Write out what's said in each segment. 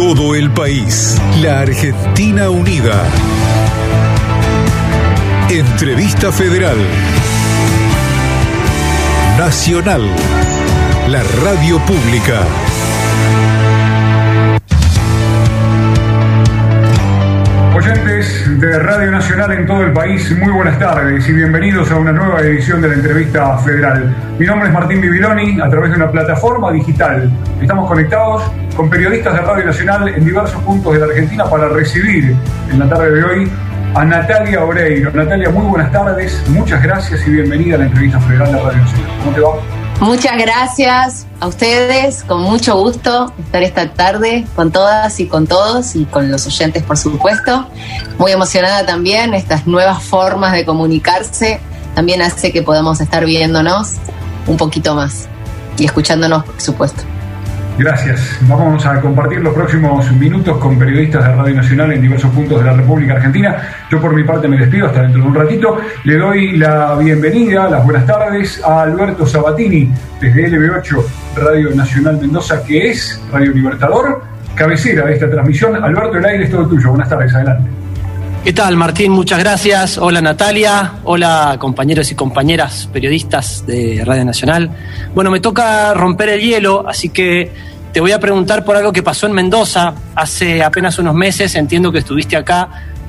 todo el país. La Argentina Unida. Entrevista Federal. Nacional. La radio pública. Oyentes de Radio Nacional en todo el país, muy buenas tardes y bienvenidos a una nueva edición de la entrevista federal. Mi nombre es Martín Bibiloni, a través de una plataforma digital. Estamos conectados con periodistas de Radio Nacional en diversos puntos de la Argentina para recibir en la tarde de hoy a Natalia Oreiro. Natalia, muy buenas tardes, muchas gracias y bienvenida a la entrevista federal de Radio Nacional. ¿Cómo te va? Muchas gracias a ustedes, con mucho gusto estar esta tarde con todas y con todos y con los oyentes, por supuesto. Muy emocionada también, estas nuevas formas de comunicarse también hace que podamos estar viéndonos un poquito más y escuchándonos, por supuesto. Gracias. Vamos a compartir los próximos minutos con periodistas de Radio Nacional en diversos puntos de la República Argentina. Yo por mi parte me despido hasta dentro de un ratito. Le doy la bienvenida, las buenas tardes a Alberto Sabatini desde LB8 Radio Nacional Mendoza, que es Radio Libertador, cabecera de esta transmisión. Alberto, el aire es todo tuyo. Buenas tardes, adelante. ¿Qué tal, Martín? Muchas gracias. Hola, Natalia. Hola, compañeros y compañeras periodistas de Radio Nacional. Bueno, me toca romper el hielo, así que te voy a preguntar por algo que pasó en Mendoza hace apenas unos meses. Entiendo que estuviste acá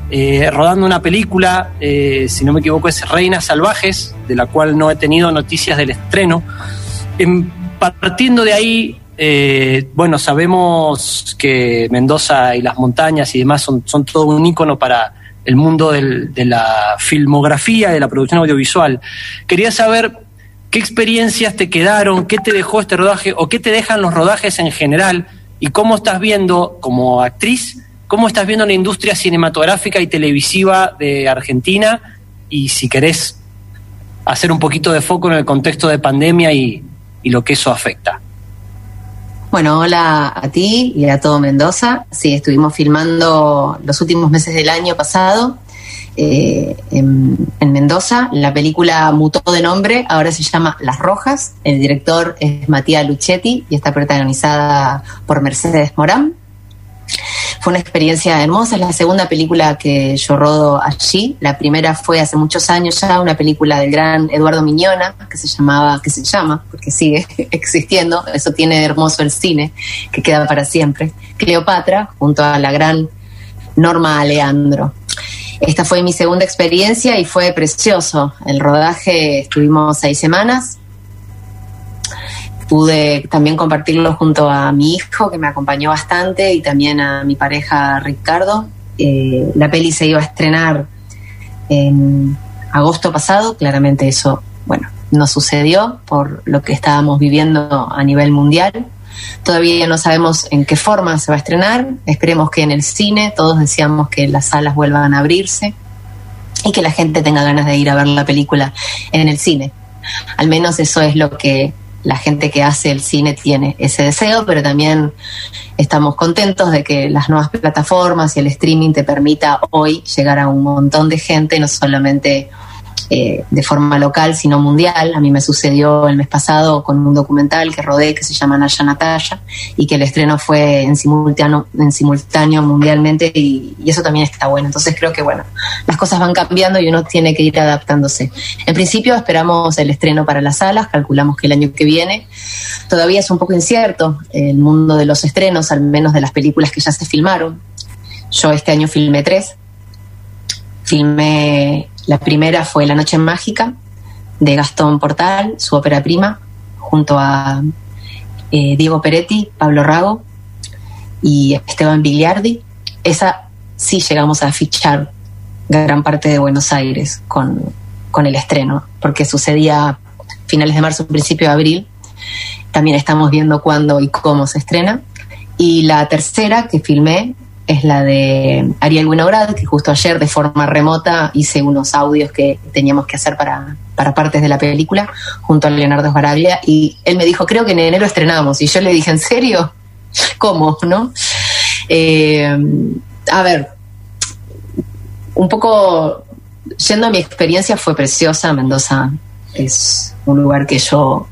eh, rodando una película, eh, si no me equivoco, es Reinas Salvajes, de la cual no he tenido noticias del estreno. En, partiendo de ahí, eh, bueno, sabemos que Mendoza y las montañas y demás son, todo un ícono para el mundo de la filmografía, de la producción audiovisual. Quería saber qué experiencias te quedaron, qué te dejó este rodaje o qué te dejan los rodajes en general y cómo estás viendo como actriz, cómo estás viendo la industria cinematográfica y televisiva de Argentina y si querés hacer un poquito de foco en el contexto de pandemia y, y lo que eso afecta. Bueno, hola a ti y a todo Mendoza. Sí, estuvimos filmando los últimos meses del año pasado eh, en, en, Mendoza. La película mutó de nombre, ahora se llama Las Rojas. El director es Matías Luchetti y está protagonizada por Mercedes Morán. Fue una experiencia hermosa, es la segunda película que yo rodo allí. La primera fue hace muchos años ya, una película del gran Eduardo Miñona, que se llamaba, que se llama, porque sigue existiendo, eso tiene hermoso el cine, que queda para siempre. Cleopatra, junto a la gran Norma Aleandro. Esta fue mi segunda experiencia y fue precioso. El rodaje estuvimos seis semanas. Pude también compartirlo junto a mi hijo, que me acompañó bastante, y también a mi pareja Ricardo. Eh, la peli se iba a estrenar en agosto pasado. Claramente eso, bueno, no sucedió por lo que estábamos viviendo a nivel mundial. Todavía no sabemos en qué forma se va a estrenar. Esperemos que en el cine, todos deseamos que las salas vuelvan a abrirse y que la gente tenga ganas de ir a ver la película en el cine. Al menos eso es lo que la gente que hace el cine tiene ese deseo, pero también estamos contentos de que las nuevas plataformas y el streaming te permita hoy llegar a un montón de gente, no solamente eh, de forma local, sino mundial. A mí me sucedió el mes pasado con un documental que rodé que se llama Naya Natalia y que el estreno fue en simultáneo, en simultáneo mundialmente y, y, eso también está bueno. Entonces creo que bueno, las cosas van cambiando y uno tiene que ir adaptándose. En principio esperamos el estreno para las salas, calculamos que el año que viene. Todavía es un poco incierto el mundo de los estrenos, al menos de las películas que ya se filmaron. Yo este año filmé tres. Filmé la primera fue La Noche Mágica de Gastón Portal, su ópera prima, junto a eh, Diego Peretti, Pablo Rago y Esteban Biliardi. Esa sí llegamos a fichar gran parte de Buenos Aires con, con el estreno, porque sucedía finales de marzo, principio de abril. También estamos viendo cuándo y cómo se estrena. Y la tercera que filmé es la de Ariel Winograd, que justo ayer de forma remota hice unos audios que teníamos que hacer para, para partes de la película junto a Leonardo Esbaraglia y él me dijo, creo que en enero estrenamos y yo le dije, ¿en serio? ¿Cómo? ¿No? Eh, a ver, un poco, yendo a mi experiencia fue preciosa, Mendoza es un lugar que yo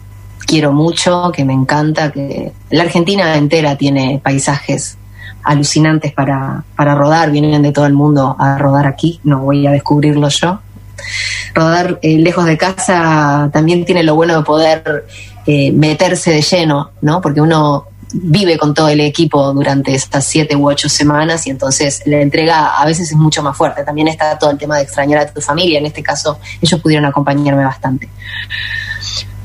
quiero mucho, que me encanta, que la Argentina entera tiene paisajes alucinantes para, para rodar, vienen de todo el mundo a rodar aquí, no voy a descubrirlo yo. Rodar eh, lejos de casa también tiene lo bueno de poder eh, meterse de lleno, ¿no? Porque uno vive con todo el equipo durante estas siete u ocho semanas y entonces la entrega a veces es mucho más fuerte. También está todo el tema de extrañar a tu familia, en este caso ellos pudieron acompañarme bastante.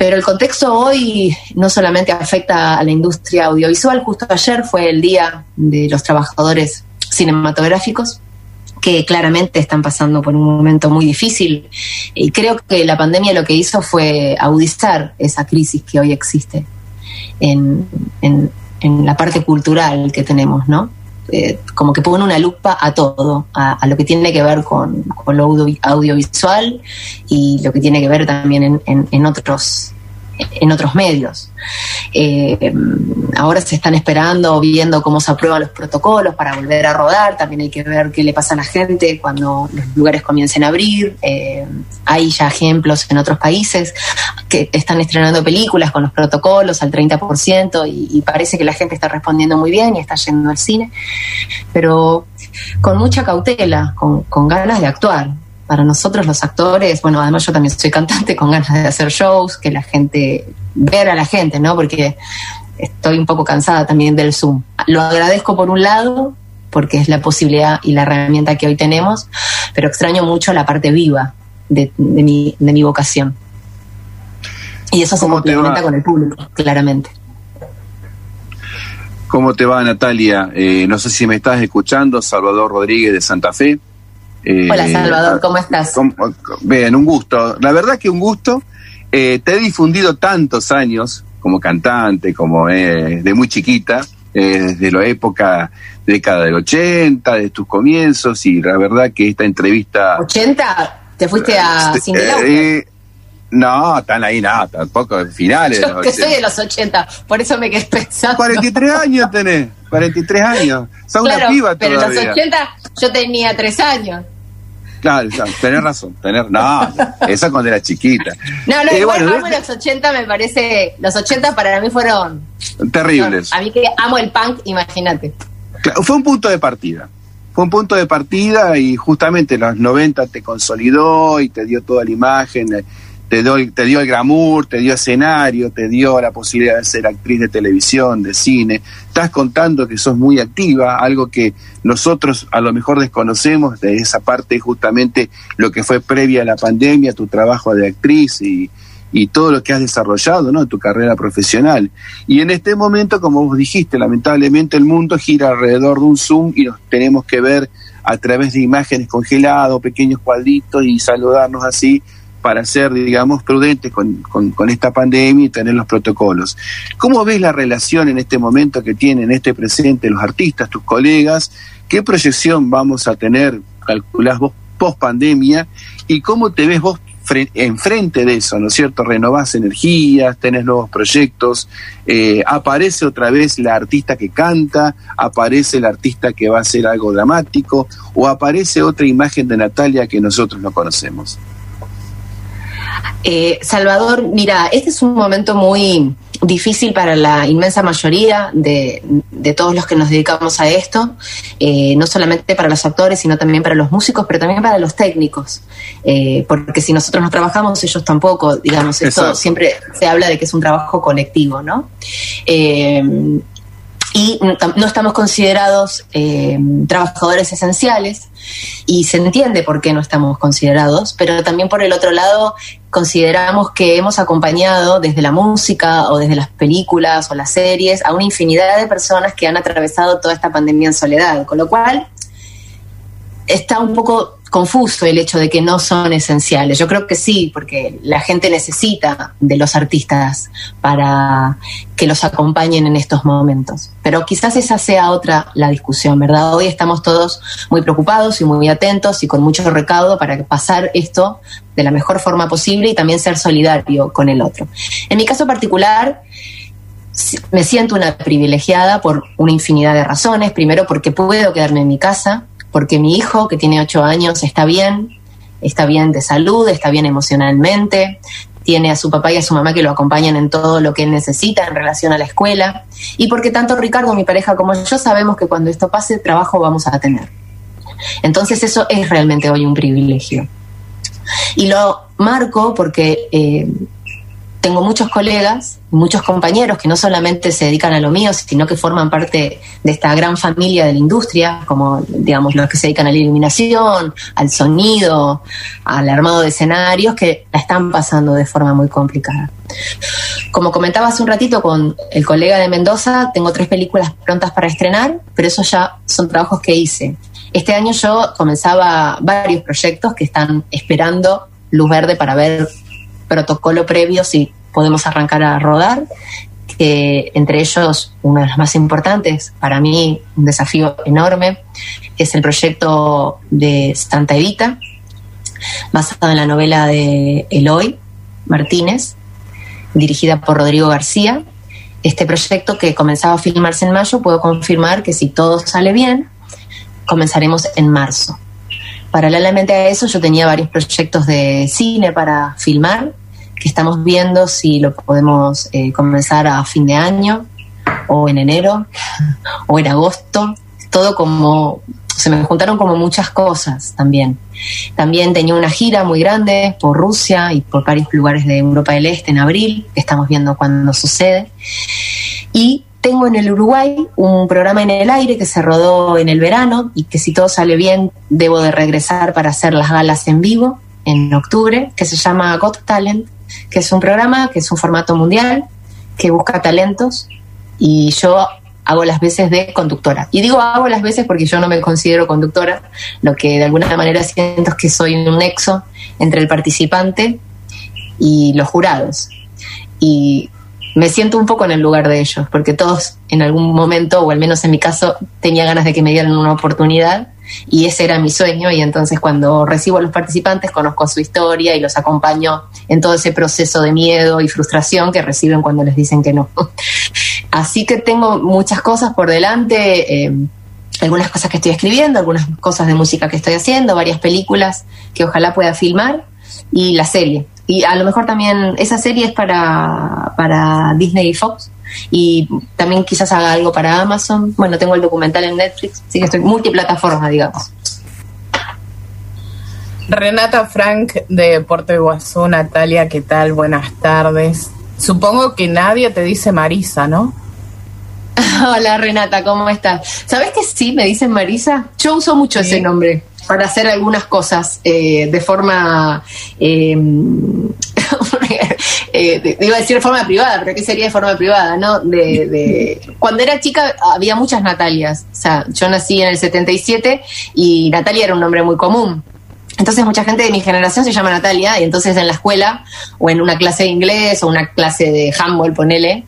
Pero el contexto hoy no solamente afecta a la industria audiovisual, justo ayer fue el Día de los Trabajadores Cinematográficos, que claramente están pasando por un momento muy difícil. Y creo que la pandemia lo que hizo fue agudizar esa crisis que hoy existe en, la parte cultural que tenemos, ¿no? Eh, como que pone una lupa a todo, a, lo que tiene que ver con, lo audiovisual y lo que tiene que ver también en otros en otros medios. Eh, ahora se están esperando, viendo cómo se aprueban los protocolos para volver a rodar. También hay que ver qué le pasa a la gente cuando los lugares comiencen a abrir. Eh, hay ya ejemplos en otros países que están estrenando películas con los protocolos al 30% y, y parece que la gente está respondiendo muy bien y está yendo al cine, pero con mucha cautela, con, con ganas de actuar para nosotros los actores, bueno, además yo también soy cantante con ganas de hacer shows, que la gente, ver a la gente, ¿no? Porque estoy un poco cansada también del Zoom. Lo agradezco por un lado, porque es la posibilidad y la herramienta que hoy tenemos, pero extraño mucho la parte viva de, mi, de mi vocación. Y eso se complementa con el público, claramente. ¿Cómo te va, Natalia? Eh, no sé si me estás escuchando, Salvador Rodríguez de Santa Fe. Hola Salvador, ¿cómo estás? bien, un gusto. La verdad que un gusto. Eh, te he difundido tantos años como cantante, como eh, de muy chiquita, eh, desde la época, década del 80, de tus comienzos, y la verdad que esta entrevista... ¿80? ¿Te fuiste a este, no, están ahí nada, tampoco finales. Yo que soy de los 80, por eso me quedé pensando. 43 años tenés, 43 años. Son una piba Pero en los 80 yo tenía 3 años. Claro, tenés razón, tener, no, esa cuando era chiquita. No, no, eh, bueno, amo los 80 me parece, los 80 para mí fueron terribles. a mí que amo el punk, imagínate. fue un punto de partida. Fue un punto de partida y justamente los 90 te consolidó y te dio toda la imagen, te, te dio el glamour, te dio escenario, te dio la posibilidad de ser actriz de televisión, de cine. Estás contando que sos muy activa, algo que nosotros a lo mejor desconocemos de esa parte justamente lo que fue previa a la pandemia, tu trabajo de actriz y, y todo lo que has desarrollado, ¿no? Tu carrera profesional. Y en este momento, como vos dijiste, lamentablemente el mundo gira alrededor de un Zoom y nos tenemos que ver a través de imágenes congeladas, pequeños cuadritos y saludarnos así para ser, digamos, prudentes con, esta pandemia y tener los protocolos. ¿Cómo ves la relación en este momento que tienen este presente los artistas, tus colegas? ¿Qué proyección vamos a tener, calculás vos, post pandemia? ¿Y cómo te ves vos enfrente de eso, ¿no es cierto? Renovás energías, tenés nuevos proyectos, eh, aparece otra vez la artista que canta, aparece el artista que va a hacer algo dramático, o aparece otra imagen de Natalia que nosotros no conocemos. Eh, Salvador, mira, este es un momento muy difícil para la inmensa mayoría de, todos los que nos dedicamos a esto, eh, no solamente para los actores, sino también para los músicos, pero también para los técnicos, eh, porque si nosotros no trabajamos, ellos tampoco, digamos, esto siempre se habla de que es un trabajo colectivo, ¿no? Y no estamos considerados eh, trabajadores esenciales y se entiende por qué no estamos considerados, pero también por el otro lado consideramos que hemos acompañado desde la música o desde las películas o las series a una infinidad de personas que han atravesado toda esta pandemia en soledad, con lo cual está un poco confuso el hecho de que no son esenciales. Yo creo que sí, porque la gente necesita de los artistas para que los acompañen en estos momentos. Pero quizás esa sea otra la discusión, ¿verdad? Hoy estamos todos muy preocupados y muy atentos y con mucho recaudo para pasar esto de la mejor forma posible y también ser solidario con el otro. En mi caso particular, me siento una privilegiada por una infinidad de razones. Primero, porque puedo quedarme en mi casa, porque mi hijo, que tiene ocho años, está bien, está bien de salud, está bien emocionalmente, tiene a su papá y a su mamá que lo acompañan en todo lo que necesita en relación a la escuela, y porque tanto Ricardo, mi pareja, como yo sabemos que cuando esto pase, trabajo vamos a tener. Entonces eso es realmente hoy un privilegio. Y lo marco porque eh, tengo muchos colegas, muchos compañeros que no solamente se dedican a lo mío, sino que forman parte de esta gran familia de la industria, como digamos los que se dedican a la iluminación, al sonido, al armado de escenarios, que la están pasando de forma muy complicada. Como comentaba hace un ratito con el colega de Mendoza, tengo tres películas prontas para estrenar, pero esos ya son trabajos que hice. Este año yo comenzaba varios proyectos que están esperando luz verde para ver protocolo previo si podemos arrancar a rodar, que entre ellos uno de los más importantes, para mí un desafío enorme, es el proyecto de Santa Evita, basado en la novela de Eloy Martínez, dirigida por Rodrigo García. Este proyecto que comenzaba a filmarse en mayo, puedo confirmar que si todo sale bien, comenzaremos en marzo. Paralelamente a eso, yo tenía varios proyectos de cine para filmar, que estamos viendo si lo podemos eh, comenzar a fin de año, o en enero, o en agosto. Todo como, se me juntaron como muchas cosas también. También tenía una gira muy grande por Rusia y por varios lugares de Europa del Este en abril, que estamos viendo cuándo sucede. Y tengo en el Uruguay un programa en el aire que se rodó en el verano y que si todo sale bien debo de regresar para hacer las galas en vivo en octubre, que se llama Got Talent, que es un programa que es un formato mundial que busca talentos y yo hago las veces de conductora. Y digo hago las veces porque yo no me considero conductora, lo que de alguna manera siento es que soy un nexo entre el participante y los jurados. Y me siento un poco en el lugar de ellos, porque todos en algún momento, o al menos en mi caso, tenía ganas de que me dieran una oportunidad y ese era mi sueño y entonces cuando recibo a los participantes conozco su historia y los acompaño en todo ese proceso de miedo y frustración que reciben cuando les dicen que no. Así que tengo muchas cosas por delante. Eh, algunas cosas que estoy escribiendo, algunas cosas de música que estoy haciendo, varias películas que ojalá pueda filmar y la serie y a lo mejor también esa serie es para, para Disney y Fox y también quizás haga algo para Amazon. Bueno, tengo el documental en Netflix, así que estoy multiplataforma, digamos. Renata Frank de Puerto Iguazú, Natalia, ¿qué tal? Buenas tardes. Supongo que nadie te dice Marisa, ¿no? Hola Renata, ¿cómo estás? ¿Sabes que sí me dicen Marisa? Yo uso mucho ese nombre para hacer algunas cosas eh, de forma, eh, eh, iba a decir de forma privada, pero ¿qué sería de forma privada? no de, Cuando era chica había muchas Natalias, o sea, yo nací en el 77 y Natalia era un nombre muy común. Entonces mucha gente de mi generación se llama Natalia y entonces en la escuela o en una clase de inglés o una clase de handball, ponele,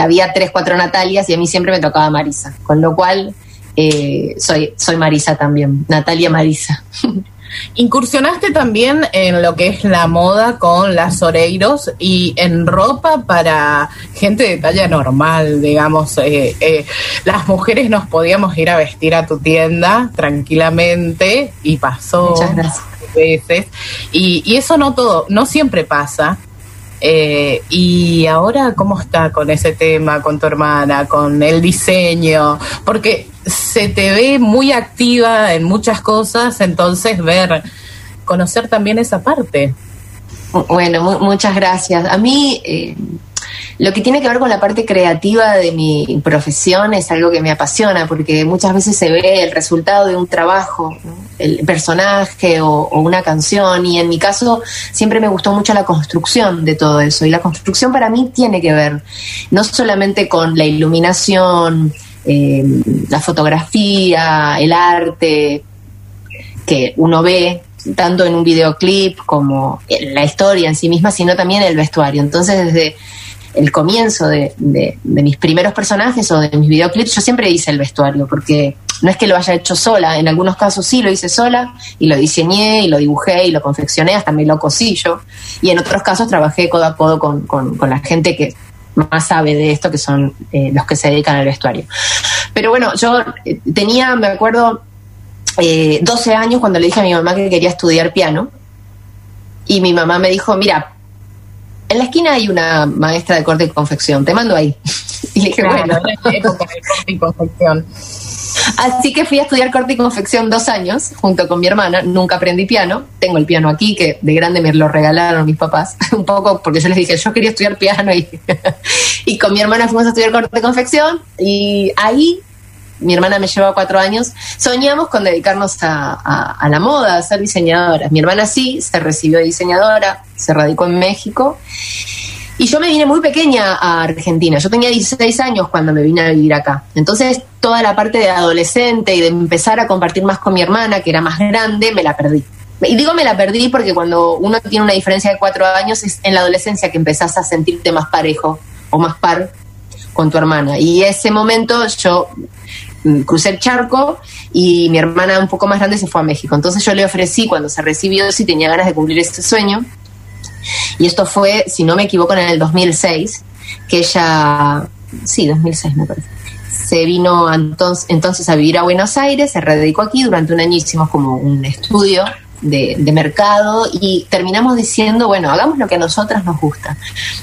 había tres, cuatro Natalias y a mí siempre me tocaba Marisa, con lo cual eh, soy, soy Marisa también, Natalia Marisa. Incursionaste también en lo que es la moda con las Oreiros y en ropa para gente de talla normal, digamos. Eh, eh, las mujeres nos podíamos ir a vestir a tu tienda tranquilamente y pasó Muchas veces. Y, y eso no todo, no siempre pasa. Eh, y ahora, ¿cómo está con ese tema, con tu hermana, con el diseño? Porque se te ve muy activa en muchas cosas, entonces ver, conocer también esa parte. Bueno, muchas gracias. A mí, eh, lo que tiene que ver con la parte creativa de mi profesión es algo que me apasiona porque muchas veces se ve el resultado de un trabajo, el personaje o, una canción y en mi caso siempre me gustó mucho la construcción de todo eso y la construcción para mí tiene que ver no solamente con la iluminación, eh, la fotografía, el arte que uno ve tanto en un videoclip como la historia en sí misma, sino también el vestuario. Entonces, desde el comienzo de, mis primeros personajes o de mis videoclips, yo siempre hice el vestuario, porque no es que lo haya hecho sola, en algunos casos sí lo hice sola y lo diseñé y lo dibujé y lo confeccioné, hasta me lo cosí yo, y en otros casos trabajé codo a codo con, la gente que más sabe de esto, que son eh, los que se dedican al vestuario. Pero bueno, yo eh, tenía, me acuerdo, 12 eh, años cuando le dije a mi mamá que quería estudiar piano, y mi mamá me dijo, mira, en la esquina hay una maestra de corte y confección, te mando ahí. Y le dije, Claro, bueno. en época de corte y confección. Así que fui a estudiar corte y confección dos años junto con mi hermana. Nunca aprendí piano. Tengo el piano aquí, que de grande me lo regalaron mis papás. Un poco porque yo les dije, yo quería estudiar piano y, y con mi hermana fuimos a estudiar corte y confección. Y ahí, mi hermana me lleva cuatro años, soñamos con dedicarnos a la moda, a ser diseñadoras. Mi hermana sí, se recibió de diseñadora, se radicó en México. Y yo me vine muy pequeña a Argentina. Yo tenía 16 años cuando me vine a vivir acá. Entonces, toda la parte de adolescente y de empezar a compartir más con mi hermana, que era más grande, me la perdí. Y digo me la perdí porque cuando uno tiene una diferencia de cuatro años es en la adolescencia que empezás a sentirte más parejo o más par con tu hermana. Y ese momento yo mm, crucé el charco y mi hermana un poco más grande se fue a México. Entonces yo le ofrecí cuando se recibió si tenía ganas de cumplir ese sueño. Y esto fue, si no me equivoco, en el 2006, que ella, sí, 2006 me parece, se vino entonces, a vivir a Buenos Aires, se radicó aquí, durante un año hicimos como un estudio de, de mercado y terminamos diciendo, bueno, hagamos lo que a nosotras nos gusta.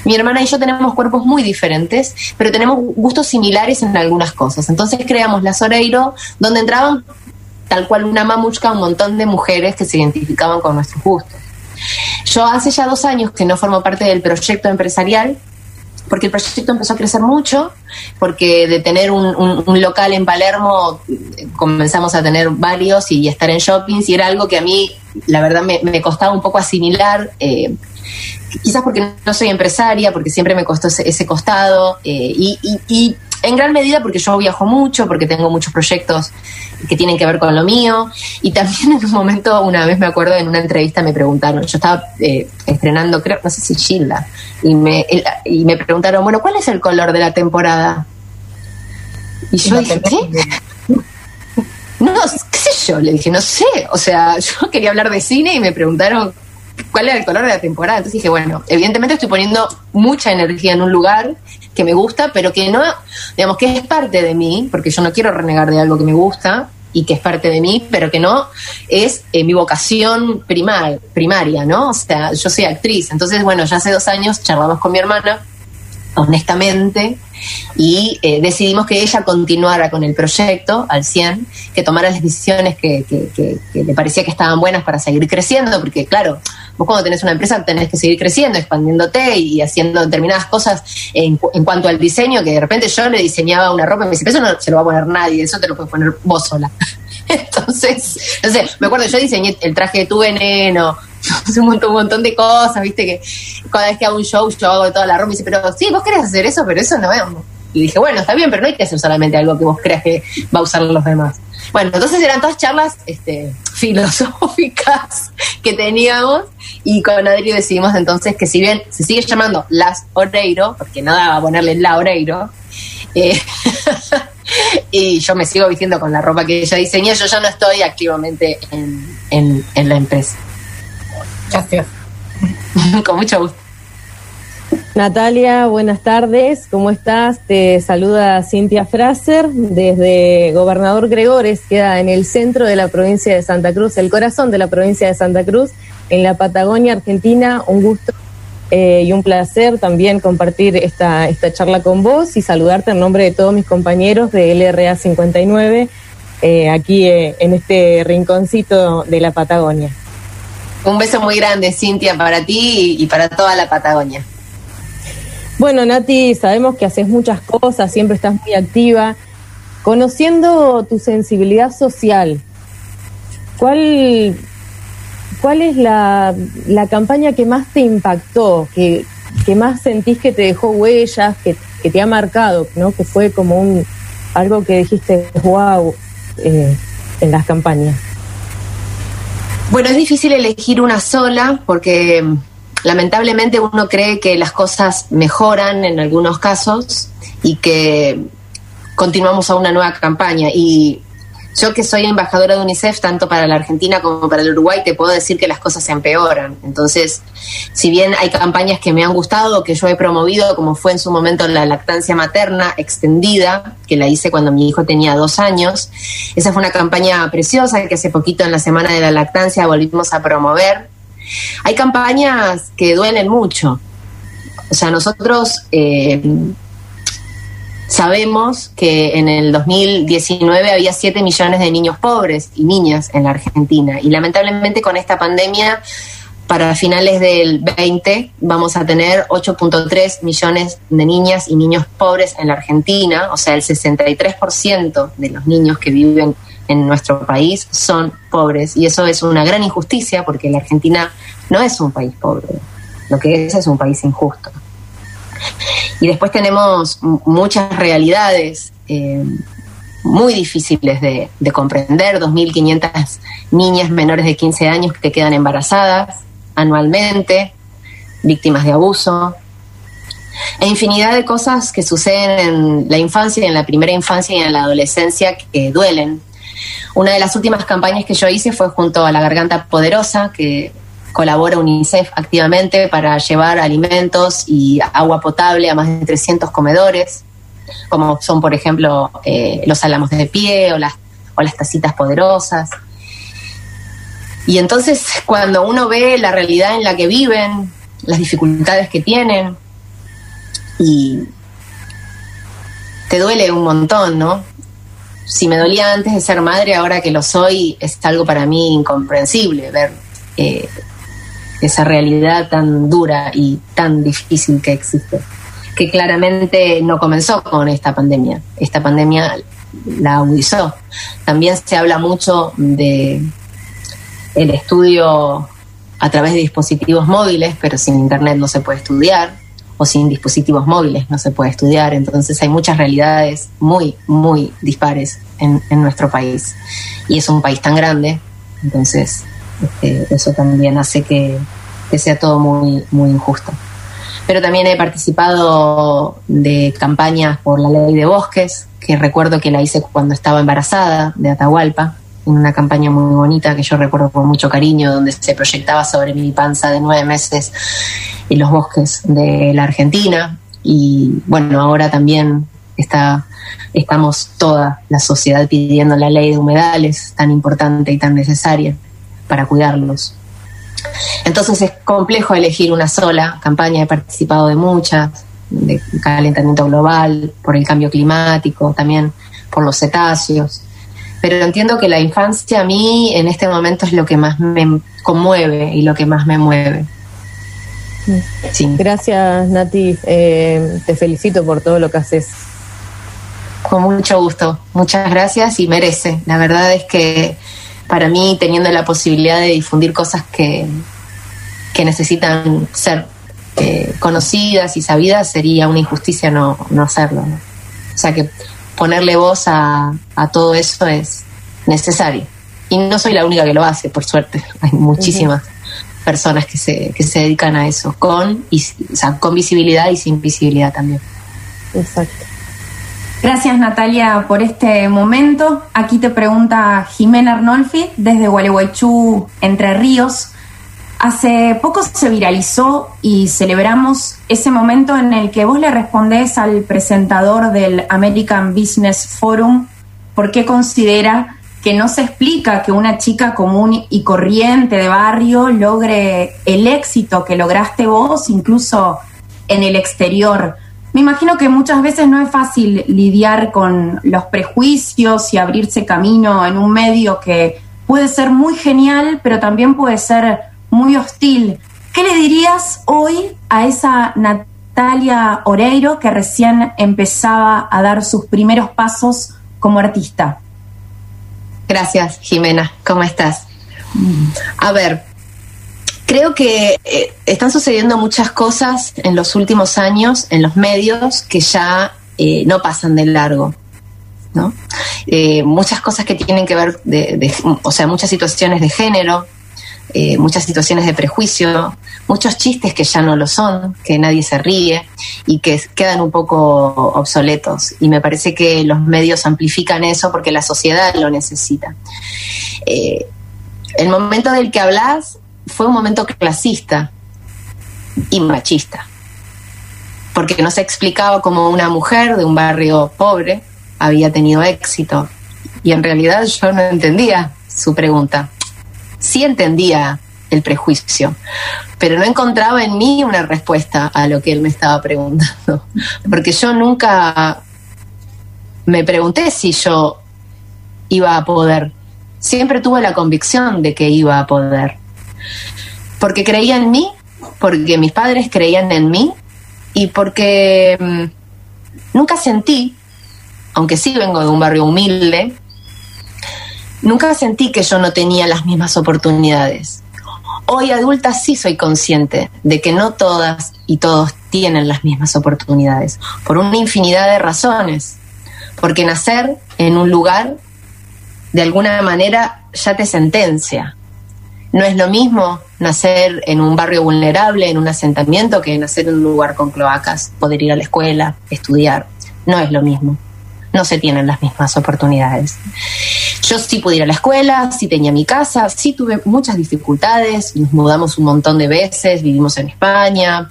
Mi hermana y yo tenemos cuerpos muy diferentes, pero tenemos gustos similares en algunas cosas. Entonces creamos la Soreiro, donde entraban tal cual una mamuchka un montón de mujeres que se identificaban con nuestros gustos. Yo hace ya dos años que no formo parte del proyecto empresarial, porque el proyecto empezó a crecer mucho, porque de tener un, local en Palermo comenzamos a tener varios y estar en shoppings y era algo que a mí, la verdad, me, costaba un poco asimilar. eh, quizás porque no soy empresaria, porque siempre me costó ese, ese costado eh, y en gran medida porque yo viajo mucho, porque tengo muchos proyectos que tienen que ver con lo mío y también en un momento, una vez me acuerdo en una entrevista me preguntaron, yo estaba eh, estrenando, creo, no sé si Gilda, y me, el- y me preguntaron, bueno, ¿cuál es el color de la temporada? Y yo No dije, ¿qué? No, qué sé yo, le dije, no sé. O sea, yo quería hablar de cine y me preguntaron cuál era el color de la temporada. Entonces dije, bueno, evidentemente estoy poniendo mucha energía en un lugar que me gusta, pero que no, digamos, que es parte de mí, porque yo no quiero renegar de algo que me gusta y que es parte de mí, pero que no es eh, mi vocación primal, primaria, ¿no? O sea, yo soy actriz. Entonces, bueno, ya hace dos años charlamos con mi hermana honestamente y eh, decidimos que ella continuara con el proyecto al 100, que tomara las decisiones que, que- que- que le parecía que estaban buenas para seguir creciendo, porque claro, vos cuando tenés una empresa tenés que seguir creciendo, expandiéndote y haciendo determinadas cosas en, en cuanto al diseño, que de repente yo le diseñaba una ropa y me dice, "Pero eso no se lo va a poner nadie, eso te lo puedes poner vos sola. Entonces, no sé, me acuerdo, yo diseñé el traje de tu veneno, un montón, un montón de cosas, viste, que cada vez que hago un show yo hago toda la ropa y dice, pero sí, vos querés hacer eso, pero eso no es. Y dije, bueno, está bien, pero no hay que hacer solamente algo que vos creas que va a usar los demás. Bueno, entonces eran todas charlas este, filosóficas que teníamos y con Adri decidimos entonces que si bien se sigue llamando Las Oreiro, porque no daba ponerle La Oreiro, eh, y yo me sigo vistiendo con la ropa que ella diseñó, yo ya no estoy activamente en, en- en la empresa. Gracias. con mucho gusto. Natalia, buenas tardes, ¿cómo estás? Te saluda Cintia Fraser desde Gobernador Gregores, queda en el centro de la provincia de Santa Cruz, el corazón de la provincia de Santa Cruz, en la Patagonia Argentina. Un gusto eh, y un placer también compartir esta, esta charla con vos y saludarte en nombre de todos mis compañeros de LRA 59 eh, aquí eh, en este rinconcito de la Patagonia. Un beso muy grande, Cintia, para ti y, y para toda la Patagonia. Bueno, Nati, sabemos que haces muchas cosas, siempre estás muy activa. Conociendo tu sensibilidad social, ¿cuál, cuál es la, la campaña que más te impactó, que, que más sentís que te dejó huellas, que, que te ha marcado, ¿no? que fue como un algo que dijiste, wow, eh, en las campañas? Bueno, es difícil elegir una sola porque mm, lamentablemente uno cree que las cosas mejoran en algunos casos y que continuamos a una nueva campaña. Y yo que soy embajadora de UNICEF, tanto para la Argentina como para el Uruguay, te puedo decir que las cosas se empeoran. Entonces, si bien hay campañas que me han gustado, que yo he promovido, como fue en su momento la lactancia materna extendida, que la hice cuando mi hijo tenía dos años, esa fue una campaña preciosa que hace poquito en la Semana de la Lactancia volvimos a promover. Hay campañas que duelen mucho, O sea, nosotros eh, sabemos que en el 2019 había 7 millones de niños pobres y niñas en la Argentina. Y lamentablemente con esta pandemia, para finales del 20 vamos a tener 8.3 millones de niñas y niños pobres en la Argentina. O sea, el 63% de los niños que viven en nuestro país son pobres. Y eso es una gran injusticia porque la Argentina no es un país pobre. Lo que es es un país injusto. Y después tenemos muchas realidades eh, muy difíciles de, de comprender, 2.500 niñas menores de 15 años que quedan embarazadas anualmente, víctimas de abuso, e infinidad de cosas que suceden en la infancia, en la primera infancia y en la adolescencia que duelen. Una de las últimas campañas que yo hice fue junto a la Garganta Poderosa, que colabora UNICEF activamente para llevar alimentos y agua potable a más de 300 comedores, como son, por ejemplo, eh, los álamos de pie o las, o las tacitas poderosas. Y entonces cuando uno ve la realidad en la que viven, las dificultades que tienen, y te duele un montón, ¿no? Si me dolía antes de ser madre, ahora que lo soy, es algo para mí incomprensible ver eh, esa realidad tan dura y tan difícil que existe, que claramente no comenzó con esta pandemia. Esta pandemia la agudizó. También se habla mucho de el estudio a través de dispositivos móviles, pero sin internet no se puede estudiar, o sin dispositivos móviles no se puede estudiar. Entonces hay muchas realidades muy, muy dispares en, en nuestro país. Y es un país tan grande, entonces este, eso también hace que, sea todo muy, muy injusto. Pero también he participado de campañas por la ley de bosques, que recuerdo que la hice cuando estaba embarazada de Atahualpa, en una campaña muy bonita que yo recuerdo con mucho cariño, donde se proyectaba sobre mi panza de nueve meses en los bosques de la Argentina. Y bueno, ahora también está, estamos toda la sociedad pidiendo la ley de humedales, tan importante y tan necesaria para cuidarlos. Entonces es complejo elegir una sola campaña, he participado de muchas, de calentamiento global, por el cambio climático, también por los cetáceos. Pero entiendo que la infancia a mí en este momento es lo que más me conmueve y lo que más me mueve. Sí. Gracias, Nati. Eh, te felicito por todo lo que haces. Con mucho gusto. Muchas gracias y merece. La verdad es que para mí teniendo la posibilidad de difundir cosas que, que necesitan ser eh, conocidas y sabidas, sería una injusticia no, no hacerlo. ¿no? O sea que ponerle voz a, a, todo eso es necesario. Y no soy la única que lo hace, por suerte. Hay muchísimas uh -huh. personas que se, que se dedican a eso, con, y, o sea, con visibilidad y sin visibilidad también. Exacto. Gracias Natalia por este momento. Aquí te pregunta Jimena Arnolfi desde Gualeguaychú, Entre Ríos. Hace poco se viralizó y celebramos ese momento en el que vos le respondés al presentador del American Business Forum por qué considera que no se explica que una chica común y corriente de barrio logre el éxito que lograste vos, incluso en el exterior. Me imagino que muchas veces no es fácil lidiar con los prejuicios y abrirse camino en un medio que puede ser muy genial, pero también puede ser muy hostil. ¿Qué le dirías hoy a esa Natalia Oreiro que recién empezaba a dar sus primeros pasos como artista? Gracias, Jimena. ¿Cómo estás? A ver, creo que eh, están sucediendo muchas cosas en los últimos años en los medios que ya eh, no pasan de largo. ¿no? Eh, muchas cosas que tienen que ver, de, o sea, muchas situaciones de género, muchas situaciones de prejuicio, muchos chistes que ya no lo son, que nadie se ríe y que quedan un poco obsoletos. Y me parece que los medios amplifican eso porque la sociedad lo necesita. El momento del que hablas fue un momento clasista y machista, porque no se explicaba cómo una mujer de un barrio pobre había tenido éxito. Y en realidad yo no entendía su pregunta sí entendía el prejuicio. Pero no encontraba en mí una respuesta a lo que él me estaba preguntando. Porque yo nunca me pregunté si yo iba a poder. Siempre tuve la convicción de que iba a poder. Porque creía en mí, porque mis padres creían en mí y porque mm, nunca sentí, aunque sí vengo de un barrio humilde, nunca sentí que yo no tenía las mismas oportunidades. Hoy adulta sí soy consciente de que no todas y todos tienen las mismas oportunidades, por una infinidad de razones. Porque nacer en un lugar, de alguna manera, ya te sentencia. No es lo mismo nacer en un barrio vulnerable, en un asentamiento, que nacer en un lugar con cloacas, poder ir a la escuela, estudiar. No es lo mismo. No se tienen las mismas oportunidades. Yo sí pude ir a la escuela, sí tenía mi casa, sí tuve muchas dificultades, nos mudamos un montón de veces, vivimos en España.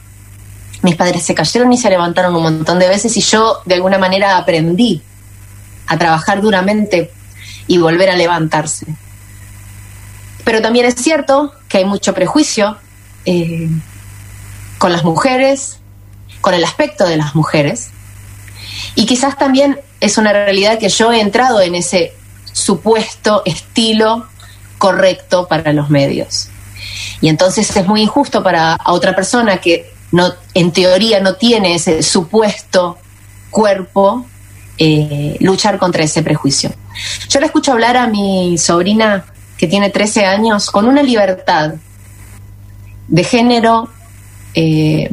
Mis padres se cayeron y se levantaron un montón de veces y yo de alguna manera aprendí a trabajar duramente y volver a levantarse. Pero también es cierto que hay mucho prejuicio eh, con las mujeres, con el aspecto de las mujeres. Y quizás también es una realidad que yo he entrado en ese supuesto estilo correcto para los medios. Y entonces es muy injusto para otra persona que no, en teoría no tiene ese supuesto cuerpo eh, luchar contra ese prejuicio. Yo le escucho hablar a mi sobrina que tiene 13 años con una libertad de género, eh,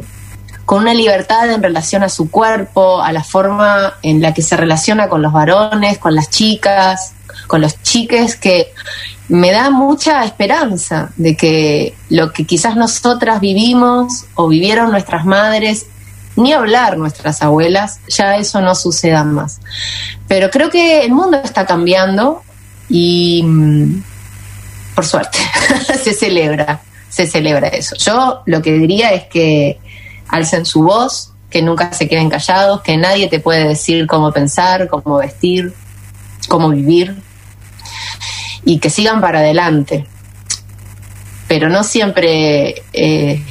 con una libertad en relación a su cuerpo, a la forma en la que se relaciona con los varones, con las chicas, con los chiques, que me da mucha esperanza de que lo que quizás nosotras vivimos o vivieron nuestras madres, ni hablar nuestras abuelas, ya eso no suceda más. Pero creo que el mundo está cambiando y mm, por suerte, se celebra, se celebra eso. Yo lo que diría es que alcen su voz, que nunca se queden callados, que nadie te puede decir cómo pensar, cómo vestir, cómo vivir, y que sigan para adelante. Pero no siempre, eh,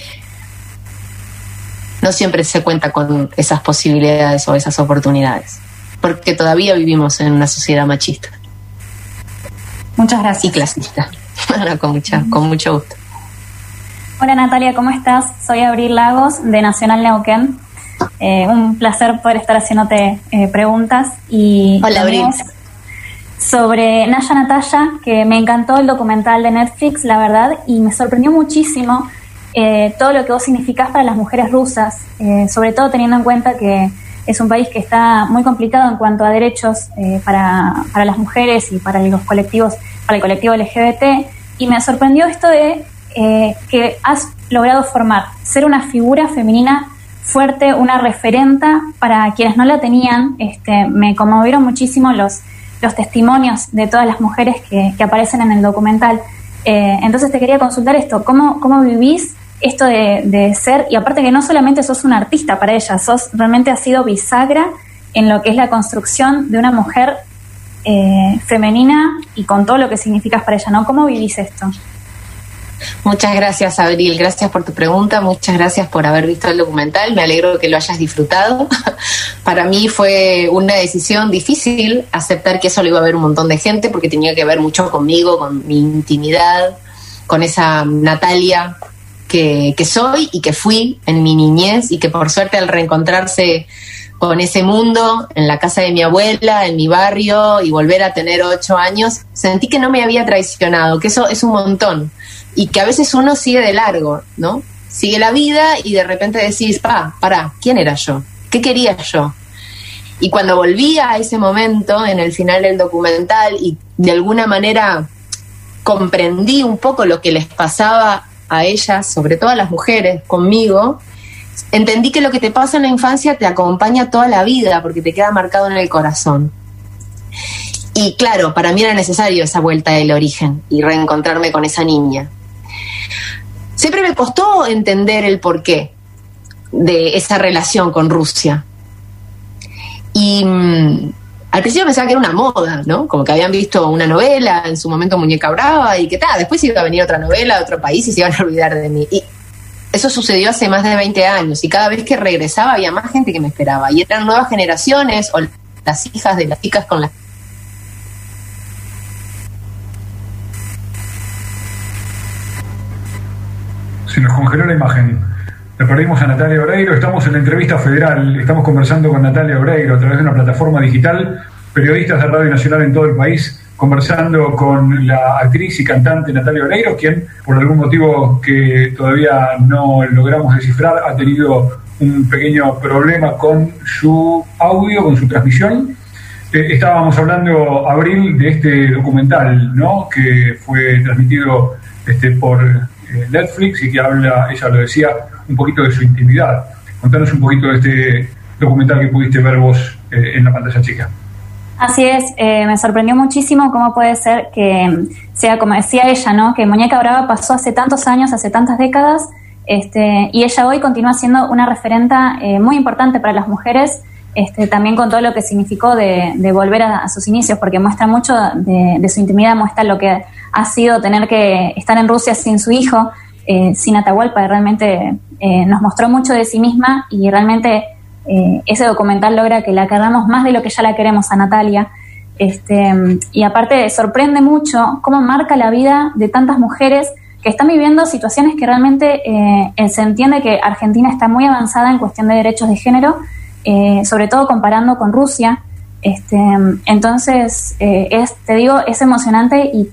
no siempre se cuenta con esas posibilidades o esas oportunidades, porque todavía vivimos en una sociedad machista. Muchas gracias. Y clasista. Con, mucha, con mucho gusto. Hola Natalia, ¿cómo estás? Soy Abril Lagos de Nacional Neuquén. Eh, un placer poder estar haciéndote eh, preguntas. Y Hola Abril. Sobre Naya Natalia, que me encantó el documental de Netflix, la verdad, y me sorprendió muchísimo eh, todo lo que vos significás para las mujeres rusas, sobre todo teniendo en cuenta que es un país que está muy complicado en cuanto a derechos para, para las mujeres y para los colectivos, para el colectivo LGBT y me sorprendió esto de eh, que has logrado formar, ser una figura femenina fuerte, una referenta para quienes no la tenían. Este, me conmovieron muchísimo los, los testimonios de todas las mujeres que, aparecen en el documental. Eh, entonces te quería consultar esto, ¿cómo, cómo vivís esto de, de, ser, y aparte que no solamente sos un artista para ella, sos realmente has sido bisagra en lo que es la construcción de una mujer eh, femenina y con todo lo que significas para ella, ¿no? ¿Cómo vivís esto? Muchas gracias, Abril. Gracias por tu pregunta. Muchas gracias por haber visto el documental. Me alegro que lo hayas disfrutado. Para mí fue una decisión difícil aceptar que eso lo iba a ver un montón de gente porque tenía que ver mucho conmigo, con mi intimidad, con esa Natalia que, soy y que fui en mi niñez y que por suerte al reencontrarse con ese mundo en la casa de mi abuela, en mi barrio y volver a tener ocho años, sentí que no me había traicionado, que eso es un montón y que a veces uno sigue de largo, ¿no? Sigue la vida y de repente decís, pa, para, ¿quién era yo? ¿Qué quería yo? Y cuando volví a ese momento en el final del documental y de alguna manera comprendí un poco lo que les pasaba a ellas, sobre todo a las mujeres, conmigo, entendí que lo que te pasa en la infancia te acompaña toda la vida porque te queda marcado en el corazón. Y claro, para mí era necesario esa vuelta del origen y reencontrarme con esa niña. Siempre me costó entender el porqué de esa relación con Rusia. Y mm, al principio pensaba que era una moda, ¿no? Como que habían visto una novela, en su momento Muñeca Brava, y que tal, después iba a venir otra novela de otro país y se iban a olvidar de mí. Y eso sucedió hace más de 20 años, y cada vez que regresaba había más gente que me esperaba, y eran nuevas generaciones, o las hijas de las chicas con las Se nos congeló la imagen. Le perdimos a Natalia Oreiro. Estamos en la entrevista federal. Estamos conversando con Natalia Oreiro a través de una plataforma digital. Periodistas de Radio Nacional en todo el país conversando con la actriz y cantante Natalia Oreiro, quien por algún motivo que todavía no logramos descifrar ha tenido un pequeño problema con su audio, con su transmisión. Eh, estábamos hablando, Abril, de este documental, ¿no? Que fue transmitido este, por Netflix y que habla, ella lo decía, un poquito de su intimidad. Contanos un poquito de este documental que pudiste ver vos eh, en la pantalla chica. Así es, eh, me sorprendió muchísimo cómo puede ser que sea, como decía ella, ¿no? Que Muñeca Brava pasó hace tantos años, hace tantas décadas, este, y ella hoy continúa siendo una referenta muy importante para las mujeres, este, también con todo lo que significó de, volver a, sus inicios, porque muestra mucho de, de, su intimidad, muestra lo que ha sido tener que estar en Rusia sin su hijo, eh, sin Atahualpa, realmente eh, nos mostró mucho de sí misma y realmente eh, ese documental logra que la queramos más de lo que ya la queremos a Natalia. Este, y aparte sorprende mucho cómo marca la vida de tantas mujeres que están viviendo situaciones que realmente se entiende que Argentina está muy avanzada en cuestión de derechos de género, sobre todo comparando con Rusia. Este, entonces, es, te digo, es emocionante y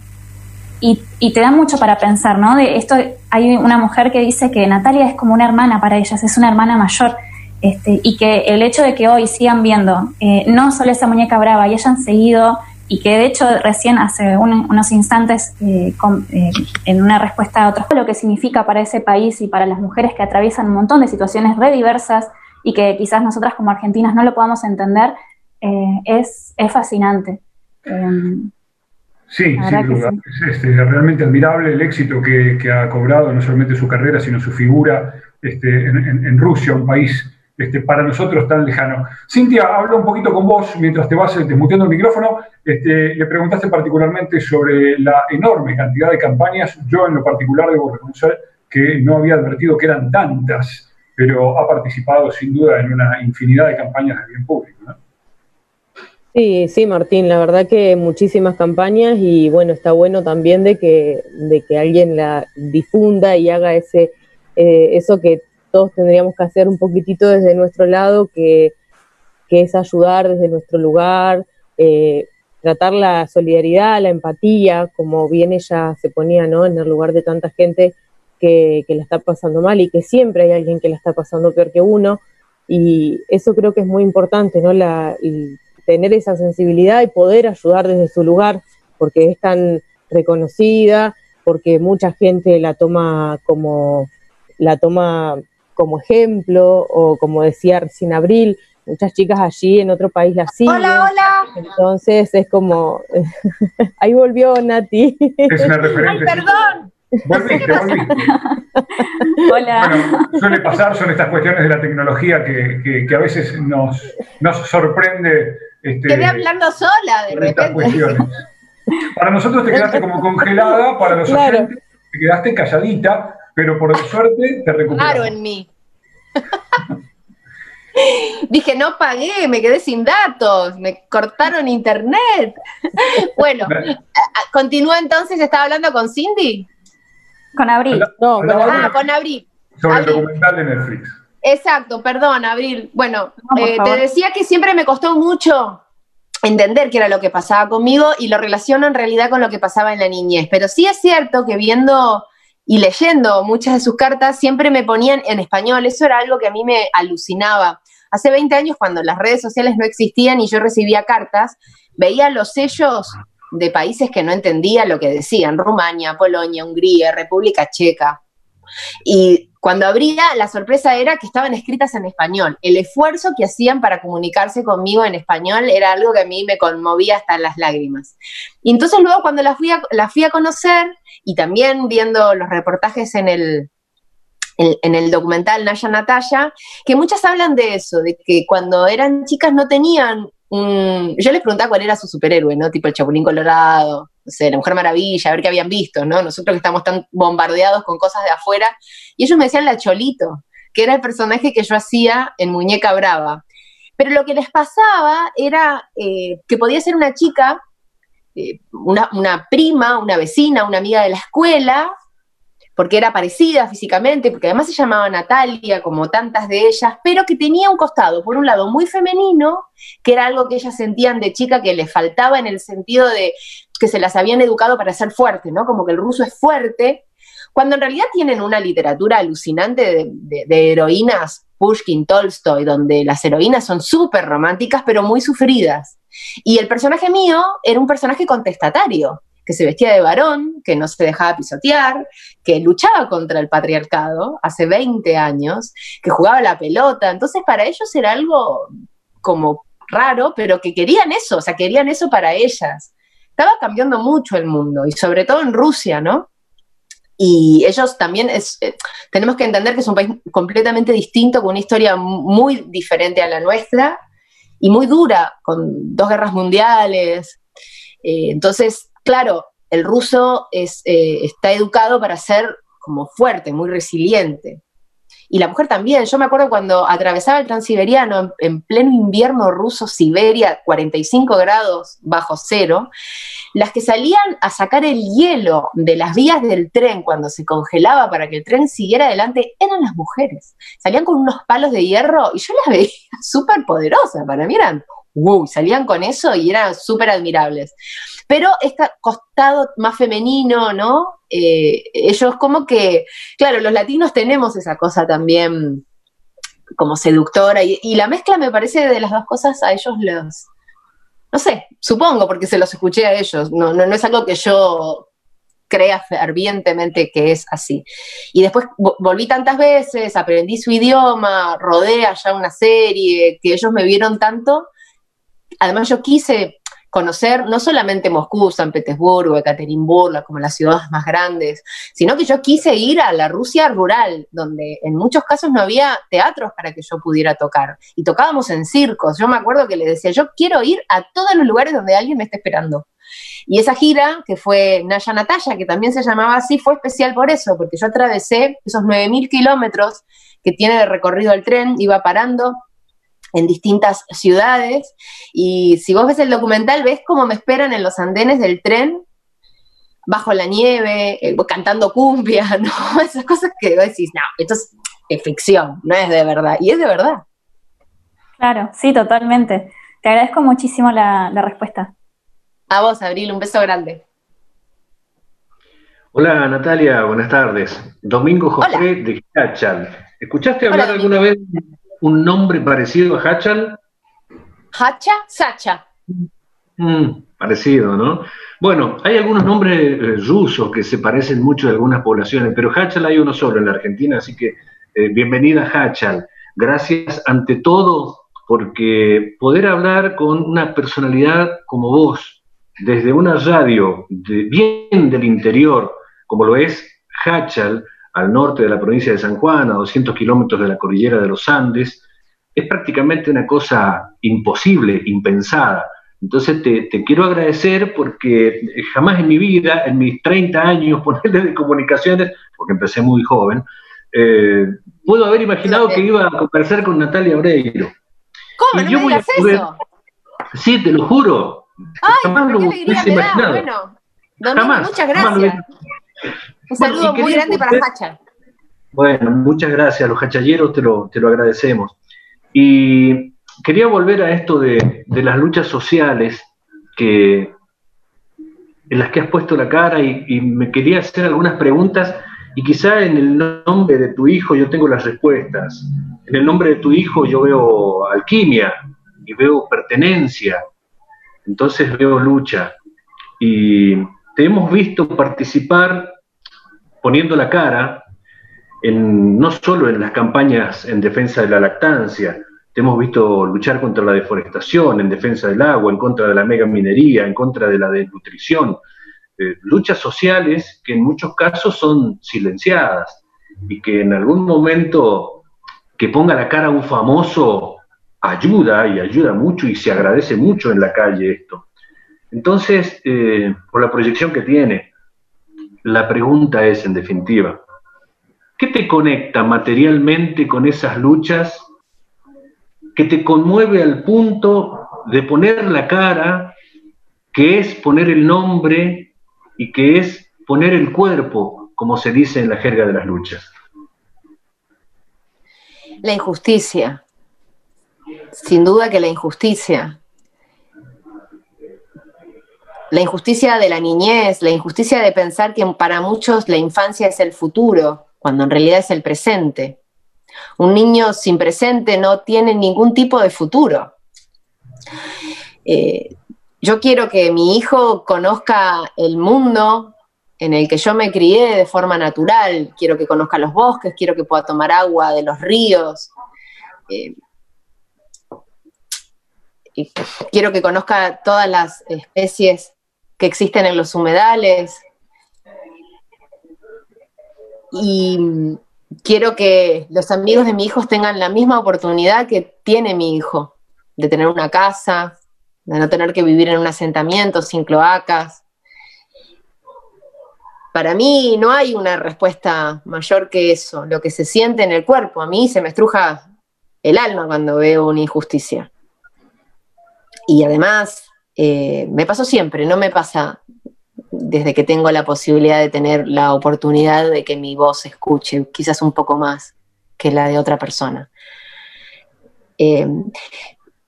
y, te da mucho para pensar, ¿no? De esto hay una mujer que dice que Natalia es como una hermana para ellas, es una hermana mayor. Este, y que el hecho de que hoy sigan viendo eh, no solo esa muñeca brava y hayan seguido y que de hecho recién hace unos instantes eh, eh, en una respuesta a otros lo que significa para ese país y para las mujeres que atraviesan un montón de situaciones re diversas y que quizás nosotras como argentinas no lo podamos entender es, es fascinante. Sí, sin duda. Es este, realmente admirable el éxito que, ha cobrado no solamente su carrera, sino su figura este, en, Rusia, un país este, para nosotros tan lejano. Cintia, hablo un poquito con vos mientras te vas eh, desmuteando el micrófono. Este, le preguntaste particularmente sobre la enorme cantidad de campañas. Yo en lo particular debo reconocer que no había advertido que eran tantas, pero ha participado sin duda en una infinidad de campañas de bien público. ¿no? Sí, sí, Martín, la verdad que muchísimas campañas y bueno, está bueno también de que, de que alguien la difunda y haga ese, eh, eso que todos tendríamos que hacer un poquitito desde nuestro lado, que, es ayudar desde nuestro lugar, eh, tratar la solidaridad, la empatía, como bien ella se ponía ¿no? en el lugar de tanta gente que, que la está pasando mal y que siempre hay alguien que la está pasando peor que uno. Y eso creo que es muy importante, ¿no? La, tener esa sensibilidad y poder ayudar desde su lugar, porque es tan reconocida, porque mucha gente la toma como la toma como ejemplo o como decía recién Abril, muchas chicas allí en otro país la siguen. Hola, hola. Entonces es como ahí volvió Nati. Es una referente. Ay, perdón. Volviste, volviste. Hola. Bueno, suele pasar, son estas cuestiones de la tecnología que, que, a veces nos, nos sorprende este, Quedé hablando sola de repente. Para nosotros te quedaste como congelada, para los claro. te quedaste calladita, pero por suerte te recuperaste. Claro en mí. Dije, no pagué, me quedé sin datos, me cortaron internet. bueno, continúa entonces, ¿estaba hablando con Cindy? Con Abril. No, con Abril. Ah, con Abril. Sobre el documental de Netflix. Exacto, perdón, Abril. Bueno, eh, te decía que siempre me costó mucho entender qué era lo que pasaba conmigo y lo relaciono en realidad con lo que pasaba en la niñez. Pero sí es cierto que viendo y leyendo muchas de sus cartas siempre me ponían en español. Eso era algo que a mí me alucinaba. Hace 20 años, cuando las redes sociales no existían y yo recibía cartas, veía los sellos de países que no entendía lo que decían, Rumania, Polonia, Hungría, República Checa. Y cuando abría, la sorpresa era que estaban escritas en español. El esfuerzo que hacían para comunicarse conmigo en español era algo que a mí me conmovía hasta las lágrimas. Y entonces luego cuando la fui a, la fui a conocer y también viendo los reportajes en el, en, el documental Naya Natalia, que muchas hablan de eso, de que cuando eran chicas no tenían un... Yo les preguntaba cuál era su superhéroe, ¿no? Tipo el Chapulín Colorado, no sé, la Mujer Maravilla, a ver qué habían visto, ¿no? Nosotros que estamos tan bombardeados con cosas de afuera. Y ellos me decían la Cholito, que era el personaje que yo hacía en Muñeca Brava. Pero lo que les pasaba era eh, que podía ser una chica, eh, una prima, una vecina, una amiga de la escuela, porque era parecida físicamente, porque además se llamaba Natalia, como tantas de ellas, pero que tenía un costado, por un lado, muy femenino, que era algo que ellas sentían de chica que les faltaba en el sentido de que se las habían educado para ser fuerte, ¿no? Como que el ruso es fuerte, cuando en realidad tienen una literatura alucinante de, heroínas, Pushkin, Tolstoy, donde las heroínas son súper románticas, pero muy sufridas. Y el personaje mío era un personaje contestatario, que se vestía de varón, que no se dejaba pisotear, que luchaba contra el patriarcado hace 20 años, que jugaba la pelota. Entonces para ellos era algo como raro, pero que querían eso, o sea, querían eso para ellas. Estaba cambiando mucho el mundo y sobre todo en Rusia, ¿no? Y ellos también es, eh, tenemos que entender que es un país completamente distinto, con una historia muy diferente a la nuestra y muy dura, con dos guerras mundiales. Eh, entonces, claro, el ruso eh, está educado para ser como fuerte, muy resiliente. Y la mujer también. Yo me acuerdo cuando atravesaba el transiberiano en, pleno invierno ruso, Siberia, 45 grados bajo cero, las que salían a sacar el hielo de las vías del tren cuando se congelaba para que el tren siguiera adelante eran las mujeres. Salían con unos palos de hierro y yo las veía súper poderosas. Para mí eran, wow, salían con eso y eran súper admirables. Pero este costado más femenino, ¿no? Eh, ellos como que, claro, los latinos tenemos esa cosa también como seductora y, la mezcla me parece de las dos cosas a ellos los, no sé, supongo porque se los escuché a ellos, no, no, no es algo que yo crea fervientemente que es así. Y después volví tantas veces, aprendí su idioma, rodé allá una serie, que ellos me vieron tanto. Además yo quise conocer no solamente Moscú, San Petersburgo, Ekaterimburgo, como las ciudades más grandes, sino que yo quise ir a la Rusia rural, donde en muchos casos no había teatros para que yo pudiera tocar. Y tocábamos en circos. Yo me acuerdo que le decía, yo quiero ir a todos los lugares donde alguien me esté esperando. Y esa gira, que fue Naya Natalia, que también se llamaba así, fue especial por eso, porque yo atravesé esos 9.000 kilómetros que tiene de recorrido el tren, iba parando en distintas ciudades. Y si vos ves el documental, ves cómo me esperan en los andenes del tren, bajo la nieve, eh, cantando cumbia, ¿no? Esas cosas que vos decís, no, esto es, ficción, no es de verdad. Y es de verdad. Claro, sí, totalmente. Te agradezco muchísimo la, respuesta. A vos, Abril, un beso grande. Hola Natalia, buenas tardes. Domingo José de Cachal. ¿Escuchaste hablar alguna vez un nombre parecido a Hachal? ¿Hacha? Sacha. Mm, parecido, ¿no? Bueno, hay algunos nombres eh, rusos que se parecen mucho a algunas poblaciones, pero Hachal hay uno solo en la Argentina, así que eh, bienvenida Hachal. Gracias ante todo porque poder hablar con una personalidad como vos, desde una radio bien del interior, como lo es Hachal, al norte de la provincia de San Juan, a 200 kilómetros de la cordillera de los Andes, es prácticamente una cosa imposible, impensada. Entonces te, quiero agradecer porque jamás en mi vida, en mis 30 años, ponerle de comunicaciones, porque empecé muy joven, eh, puedo haber imaginado que iba a conversar con Natalia Oreiro. ¿Cómo? ¿No me digas eso? Sí, te lo juro. Ay, jamás lo hubiese imaginado. Bueno, muchas gracias. Un saludo muy grande para Hacha. Bueno, muchas gracias. Los hachalleros te lo, te lo agradecemos. Y quería volver a esto de, las luchas sociales que, en las que has puesto la cara y, me quería hacer algunas preguntas y quizá en el nombre de tu hijo yo tengo las respuestas. En el nombre de tu hijo yo veo alquimia y veo pertenencia, entonces veo lucha. Y te hemos visto participar poniendo la cara en, no solo en las campañas en defensa de la lactancia, te hemos visto luchar contra la deforestación, en defensa del agua, en contra de la mega minería, en contra de la desnutrición, eh, luchas sociales que en muchos casos son silenciadas y que en algún momento que ponga la cara un famoso ayuda y ayuda mucho y se agradece mucho en la calle esto. Entonces, eh, por la proyección que tiene, la pregunta es, en definitiva, ¿qué te conecta materialmente con esas luchas que te conmueve al punto de poner la cara, que es poner el nombre y que es poner el cuerpo, como se dice en la jerga de las luchas? La injusticia. Sin duda que la injusticia. La injusticia de la niñez, la injusticia de pensar que para muchos la infancia es el futuro, cuando en realidad es el presente. Un niño sin presente no tiene ningún tipo de futuro. Eh, yo quiero que mi hijo conozca el mundo en el que yo me crié de forma natural. Quiero que conozca los bosques, quiero que pueda tomar agua de los ríos. Eh, y quiero que conozca todas las especies que existen en los humedales. Y quiero que los amigos de mi hijo tengan la misma oportunidad que tiene mi hijo, de tener una casa, de no tener que vivir en un asentamiento sin cloacas, para mí no hay una respuesta mayor que eso, lo que se siente en el cuerpo. A mí se me estruja el alma cuando veo una injusticia. Y además, eh, me pasó siempre, no me pasa desde que tengo la posibilidad de tener la oportunidad de que mi voz se escuche, quizás un poco más que la de otra persona. Eh,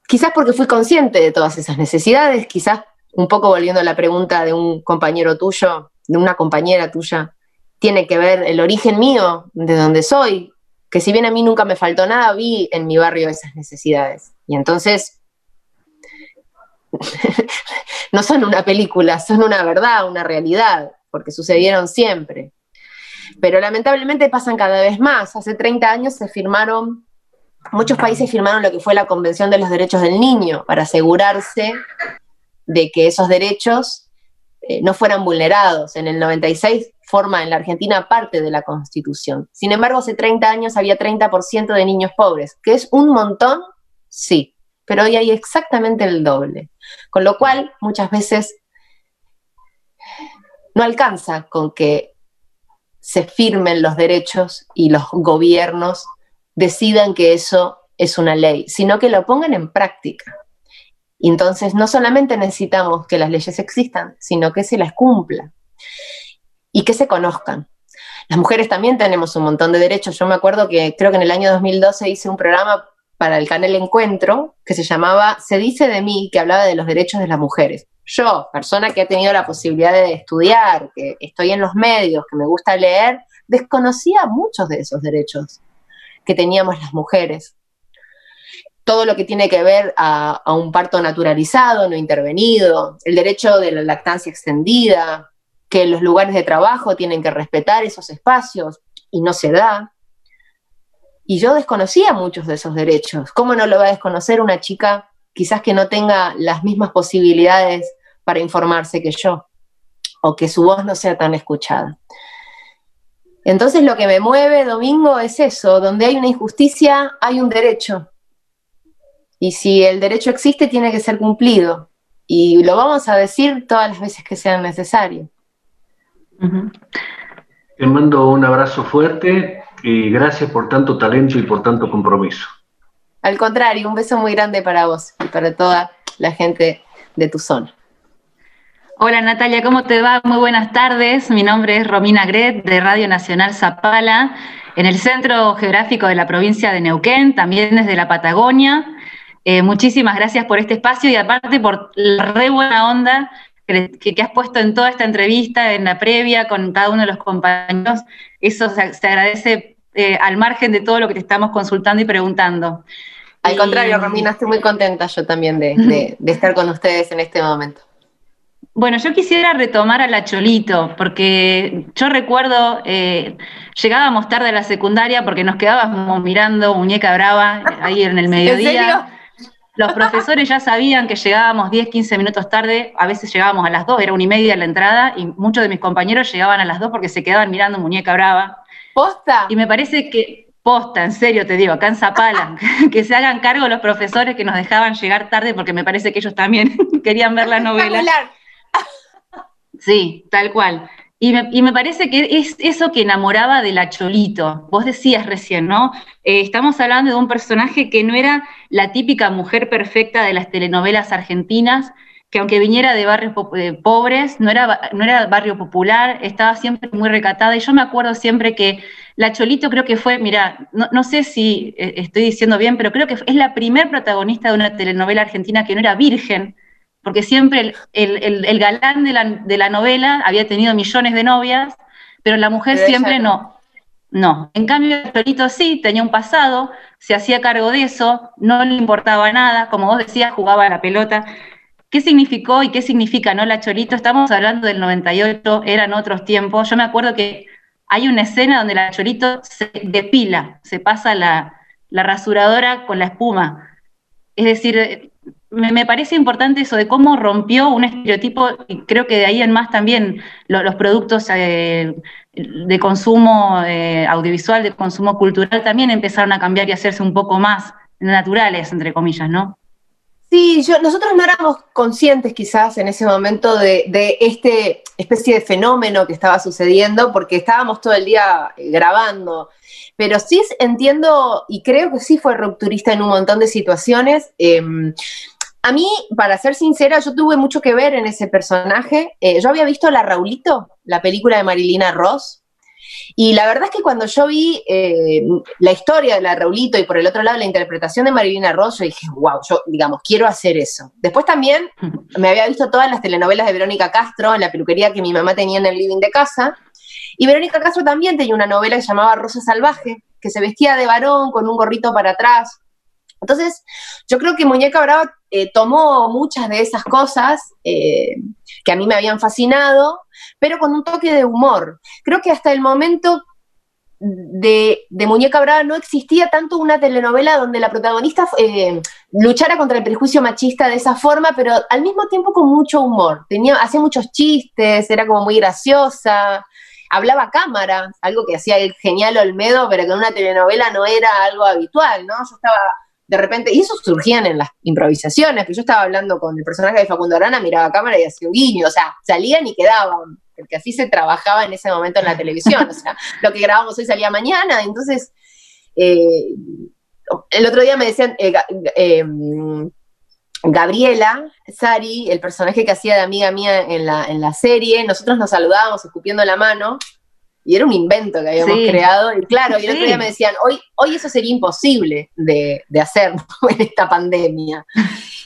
quizás porque fui consciente de todas esas necesidades, quizás un poco volviendo a la pregunta de un compañero tuyo, de una compañera tuya, tiene que ver el origen mío, de donde soy, que si bien a mí nunca me faltó nada, vi en mi barrio esas necesidades. Y entonces, no son una película, son una verdad, una realidad, porque sucedieron siempre. Pero lamentablemente pasan cada vez más. Hace 30 años se firmaron, muchos países firmaron lo que fue la Convención de los Derechos del Niño para asegurarse de que esos derechos eh, no fueran vulnerados. En el 96 forma en la Argentina parte de la Constitución. Sin embargo, hace 30 años había 30% de niños pobres, que es un montón, sí, pero hoy hay exactamente el doble. Con lo cual, muchas veces no alcanza con que se firmen los derechos y los gobiernos decidan que eso es una ley, sino que lo pongan en práctica. Y entonces no solamente necesitamos que las leyes existan, sino que se las cumplan y que se conozcan. Las mujeres también tenemos un montón de derechos. Yo me acuerdo que creo que en el año 2012 hice un programa para el canal Encuentro que se llamaba Se dice de mí, que hablaba de los derechos de las mujeres. Yo, persona que ha tenido la posibilidad de estudiar, que estoy en los medios, que me gusta leer, desconocía muchos de esos derechos que teníamos las mujeres todo lo que tiene que ver a, un parto naturalizado, no intervenido, el derecho de la lactancia extendida, que los lugares de trabajo tienen que respetar esos espacios y no se da. Y yo desconocía muchos de esos derechos. ¿Cómo no lo va a desconocer una chica quizás que no tenga las mismas posibilidades para informarse que yo? O que su voz no sea tan escuchada. Entonces lo que me mueve, Domingo, es eso, donde hay una injusticia, hay un derecho. Y si el derecho existe, tiene que ser cumplido. Y lo vamos a decir todas las veces que sean necesario. Te mando un abrazo fuerte y gracias por tanto talento y por tanto compromiso. Al contrario, un beso muy grande para vos y para toda la gente de tu zona. Hola Natalia, ¿cómo te va? Muy buenas tardes. Mi nombre es Romina Gret de Radio Nacional Zapala, en el centro geográfico de la provincia de Neuquén, también desde la Patagonia. Eh, muchísimas gracias por este espacio y aparte por la re buena onda que, has puesto en toda esta entrevista, en la previa, con cada uno de los compañeros. Eso se, agradece eh, al margen de todo lo que te estamos consultando y preguntando. Al contrario, Romina, estoy muy contenta yo también de, estar con ustedes en este momento. Bueno, yo quisiera retomar a la Cholito, porque yo recuerdo, eh, llegábamos tarde a la secundaria porque nos quedábamos mirando Muñeca Brava ahí en el mediodía. Los profesores ya sabían que llegábamos 10, 15 minutos tarde, a veces llegábamos a las 2, era una y media la entrada, y muchos de mis compañeros llegaban a las 2 porque se quedaban mirando Muñeca Brava. ¿Posta? Y me parece que, Posta, en serio te digo, acá en que se hagan cargo los profesores que nos dejaban llegar tarde porque me parece que ellos también querían ver la novela. Sí, tal cual. Y me, parece que es eso que enamoraba de la Cholito. Vos decías recién, ¿no? Eh, estamos hablando de un personaje que no era la típica mujer perfecta de las telenovelas argentinas, que aunque viniera de barrios pobres, no era, no era barrio popular, estaba siempre muy recatada. Y yo me acuerdo siempre que la Cholito creo que fue, mira, no, sé si eh, estoy diciendo bien, pero creo que es la primer protagonista de una telenovela argentina que no era virgen, porque siempre el, galán de la, de la, novela había tenido millones de novias, pero la mujer siempre no. No, en cambio el Cholito sí, tenía un pasado, se hacía cargo de eso, no le importaba nada, como vos decías, jugaba a la pelota. ¿Qué significó y qué significa no la Cholito? Estamos hablando del 98, eran otros tiempos. Yo me acuerdo que hay una escena donde la Cholito se depila, se pasa la, rasuradora con la espuma. Es decir, me, parece importante eso de cómo rompió un estereotipo, y creo que de ahí en más también los productos eh, de consumo eh, audiovisual, de consumo cultural, también empezaron a cambiar y hacerse un poco más naturales, entre comillas, ¿no? Sí, nosotros no éramos conscientes quizás en ese momento de, de este especie de fenómeno que estaba sucediendo, porque estábamos todo el día eh, grabando. Pero sí entiendo y creo que sí fue rupturista en un montón de situaciones. Em, a mí, para ser sincera, yo tuve mucho que ver en ese personaje. Eh, yo había visto La Raulito, la película de Marilina Ross, y la verdad es que cuando yo vi eh, la historia de la Raulito y por el otro lado la interpretación de Marilina Ross, yo dije, wow, yo, digamos, quiero hacer eso. Después también me había visto todas las telenovelas de Verónica Castro en la peluquería que mi mamá tenía en el living de casa. Y Verónica Castro también tenía una novela que se llamaba Rosa Salvaje, que se vestía de varón con un gorrito para atrás. Entonces, yo creo que Muñeca Brava eh, tomó muchas de esas cosas eh, que a mí me habían fascinado, pero con un toque de humor. Creo que hasta el momento de, Muñeca Brava no existía tanto una telenovela donde la protagonista eh, luchara contra el prejuicio machista de esa forma, pero al mismo tiempo con mucho humor. Tenía, hacía muchos chistes, era como muy graciosa, hablaba cámara, algo que hacía el genial Olmedo, pero que en una telenovela no era algo habitual, ¿no? Yo estaba de repente, y eso surgían en las improvisaciones, que yo estaba hablando con el personaje de Facundo Arana, miraba a cámara y hacía un guiño, o sea, salían y quedaban, porque así se trabajaba en ese momento en la televisión, o sea, lo que grabamos hoy salía mañana, entonces, eh, el otro día me decían, eh, eh, Gabriela, Sari, el personaje que hacía de amiga mía en la, en la serie, nosotros nos saludábamos escupiendo la mano, y era un invento que habíamos creado. Y claro, y el otro día me decían, hoy, hoy eso sería imposible de, hacer en esta pandemia.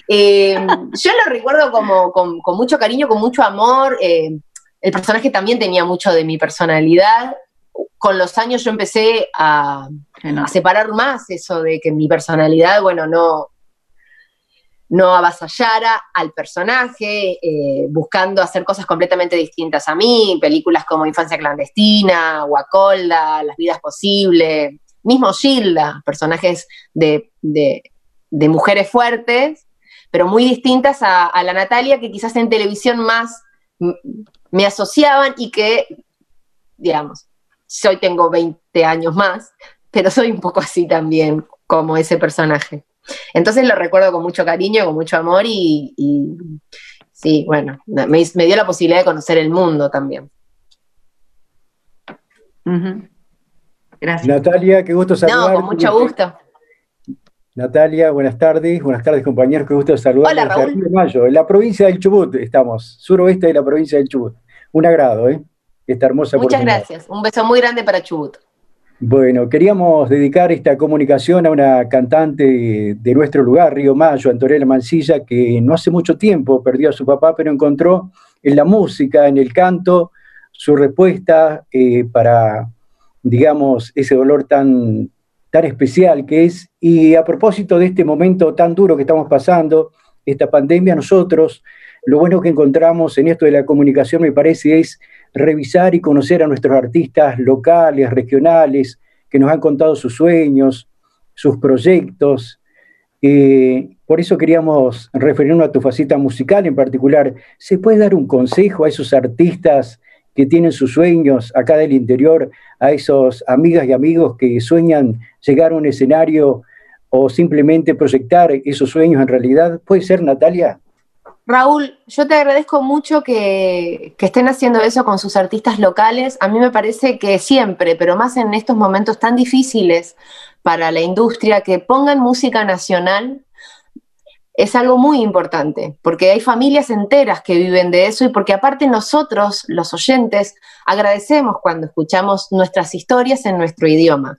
Eh, yo lo recuerdo como, con, mucho cariño, con mucho amor. Eh, el personaje también tenía mucho de mi personalidad. Con los años yo empecé a, a separar más eso de que mi personalidad, bueno, no, no avasallara al personaje, eh, buscando hacer cosas completamente distintas a mí, películas como Infancia Clandestina, Guacolda, Las Vidas Posibles, mismo Gilda, personajes de, mujeres fuertes, pero muy distintas a, la Natalia que quizás en televisión más me asociaban y que, digamos, hoy tengo 20 años más, pero soy un poco así también como ese personaje. Entonces lo recuerdo con mucho cariño, con mucho amor y, sí, bueno, me, dio la posibilidad de conocer el mundo también. Gracias. Natalia, qué gusto saludarte. No, con mucho gusto. Natalia, buenas tardes, buenas tardes compañeros, qué gusto saludarte. Hola Raúl. Mayo, en la provincia del Chubut estamos, suroeste de la provincia del Chubut. Un agrado, ¿eh? Esta hermosa Muchas gracias, un beso muy grande para Chubut. Bueno, queríamos dedicar esta comunicación a una cantante de nuestro lugar, Río Mayo, Antonella Mancilla, que no hace mucho tiempo perdió a su papá, pero encontró en la música, en el canto, su respuesta eh, para, digamos, ese dolor tan, tan especial que es. Y a propósito de este momento tan duro que estamos pasando, esta pandemia, nosotros, lo bueno que encontramos en esto de la comunicación, me parece, es revisar y conocer a nuestros artistas locales, regionales, que nos han contado sus sueños, sus proyectos. Eh, por eso queríamos referirnos a tu faceta musical en particular. ¿Se puede dar un consejo a esos artistas que tienen sus sueños acá del interior, a esos amigas y amigos que sueñan llegar a un escenario o simplemente proyectar esos sueños en realidad? ¿Puede ser, Natalia? Raúl, yo te agradezco mucho que, estén haciendo eso con sus artistas locales. A mí me parece que siempre, pero más en estos momentos tan difíciles para la industria, que pongan música nacional es algo muy importante, porque hay familias enteras que viven de eso y porque aparte nosotros, los oyentes, agradecemos cuando escuchamos nuestras historias en nuestro idioma.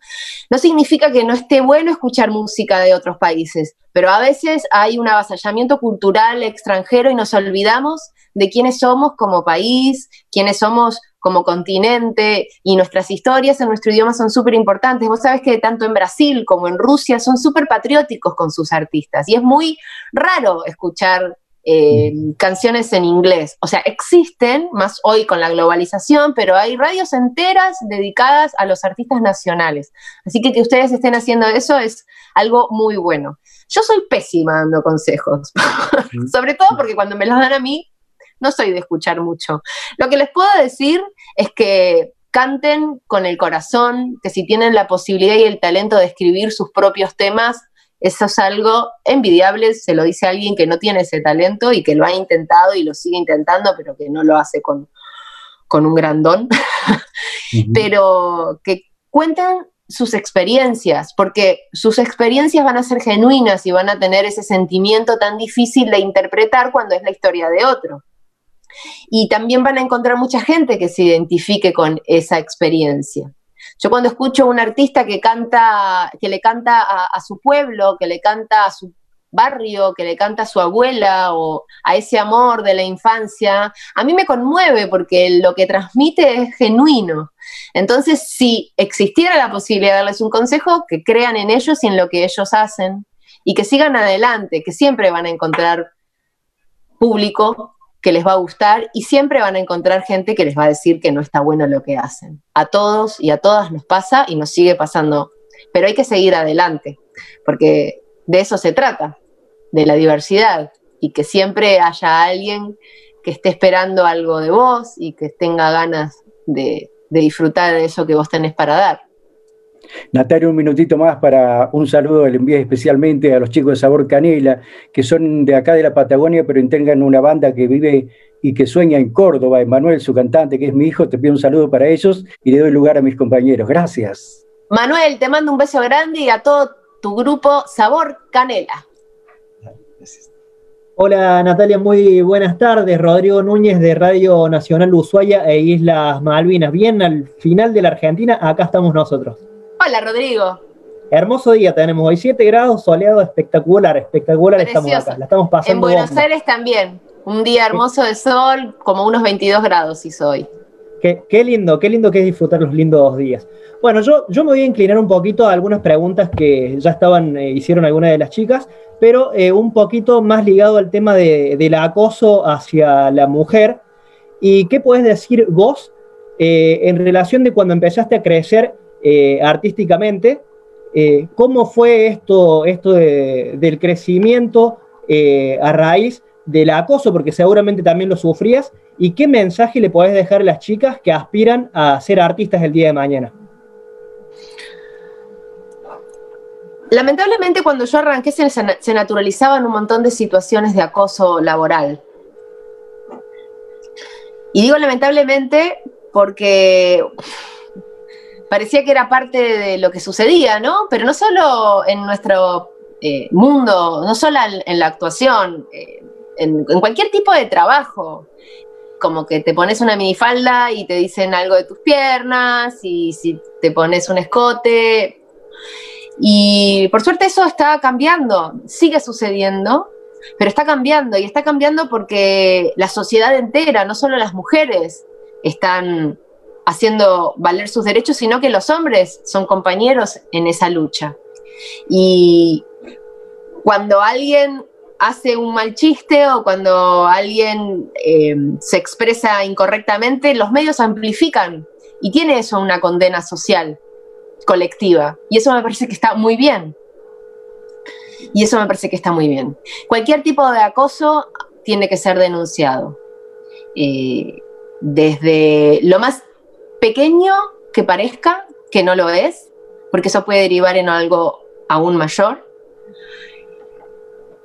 No significa que no esté bueno escuchar música de otros países, pero a veces hay un avasallamiento cultural extranjero y nos olvidamos de quiénes somos como país, quiénes somos como continente y nuestras historias en nuestro idioma son súper importantes. Vos sabés que tanto en Brasil como en Rusia son súper patrióticos con sus artistas y es muy raro escuchar eh, canciones en inglés. O sea, existen más hoy con la globalización, pero hay radios enteras dedicadas a los artistas nacionales. Así que que ustedes estén haciendo eso es algo muy bueno. Yo soy pésima dando consejos, sobre todo porque cuando me los dan a mí, no soy de escuchar mucho. Lo que les puedo decir es que canten con el corazón, que si tienen la posibilidad y el talento de escribir sus propios temas, eso es algo envidiable, se lo dice alguien que no tiene ese talento y que lo ha intentado y lo sigue intentando, pero que no lo hace con, con un gran don. Pero que cuenten sus experiencias, porque sus experiencias van a ser genuinas y van a tener ese sentimiento tan difícil de interpretar cuando es la historia de otro. Y también van a encontrar mucha gente que se identifique con esa experiencia. Yo cuando escucho a un artista que canta, que le canta a, su pueblo, que le canta a su barrio, que le canta a su abuela o a ese amor de la infancia, a mí me conmueve porque lo que transmite es genuino. Entonces, si existiera la posibilidad de darles un consejo, que crean en ellos y en lo que ellos hacen y que sigan adelante, que siempre van a encontrar público que les va a gustar y siempre van a encontrar gente que les va a decir que no está bueno lo que hacen. A todos y a todas nos pasa y nos sigue pasando, pero hay que seguir adelante, porque de eso se trata, de la diversidad y que siempre haya alguien que esté esperando algo de vos y que tenga ganas de, disfrutar de eso que vos tenés para dar. Natalia, un minutito más para un saludo, le envío especialmente a los chicos de Sabor Canela, que son de acá de la Patagonia, pero integran una banda que vive y que sueña en Córdoba. Emanuel, su cantante, que es mi hijo, te pido un saludo para ellos y le doy lugar a mis compañeros. Gracias. Manuel, te mando un beso grande y a todo tu grupo Sabor Canela. Hola Natalia, muy buenas tardes. Rodrigo Núñez de Radio Nacional Ushuaia e Islas Malvinas. Bien al final de la Argentina, acá estamos nosotros. Hola, Rodrigo. Hermoso día tenemos hoy, 7 grados, soleado, espectacular, espectacular estamos acá, la estamos pasando. En Buenos Aires también, un día hermoso de sol, como unos 22 grados hizo hoy. Qué, lindo, qué lindo que es disfrutar los lindos días. Bueno, yo, yo me voy a inclinar un poquito a algunas preguntas que ya estaban, eh, hicieron algunas de las chicas, pero eh, un poquito más ligado al tema de, del acoso hacia la mujer. ¿Y qué puedes decir vos eh, en relación de cuando empezaste a crecer eh, artísticamente. Eh, ¿Cómo fue esto, esto del crecimiento eh, a raíz del acoso? Porque seguramente también lo sufrías. ¿Y qué mensaje le podés dejar a las chicas que aspiran a ser artistas el día de mañana? Lamentablemente cuando yo arranqué se, se naturalizaban un montón de situaciones de acoso laboral. Y digo lamentablemente porque parecía que era parte de lo que sucedía, ¿no? Pero no solo en nuestro eh, mundo, no solo en, la actuación, eh, en, cualquier tipo de trabajo. Como que te pones una minifalda y te dicen algo de tus piernas, y si te pones un escote. Y por suerte eso está cambiando, sigue sucediendo, pero está cambiando, y está cambiando porque la sociedad entera, no solo las mujeres, están haciendo valer sus derechos, sino que los hombres son compañeros en esa lucha. Y cuando alguien hace un mal chiste o cuando alguien eh, se expresa incorrectamente, los medios amplifican y tiene eso una condena social colectiva. Y eso me parece que está muy bien. Y eso me parece que está muy bien. Cualquier tipo de acoso tiene que ser denunciado. Eh, desde lo más pequeño que parezca, que no lo es, porque eso puede derivar en algo aún mayor.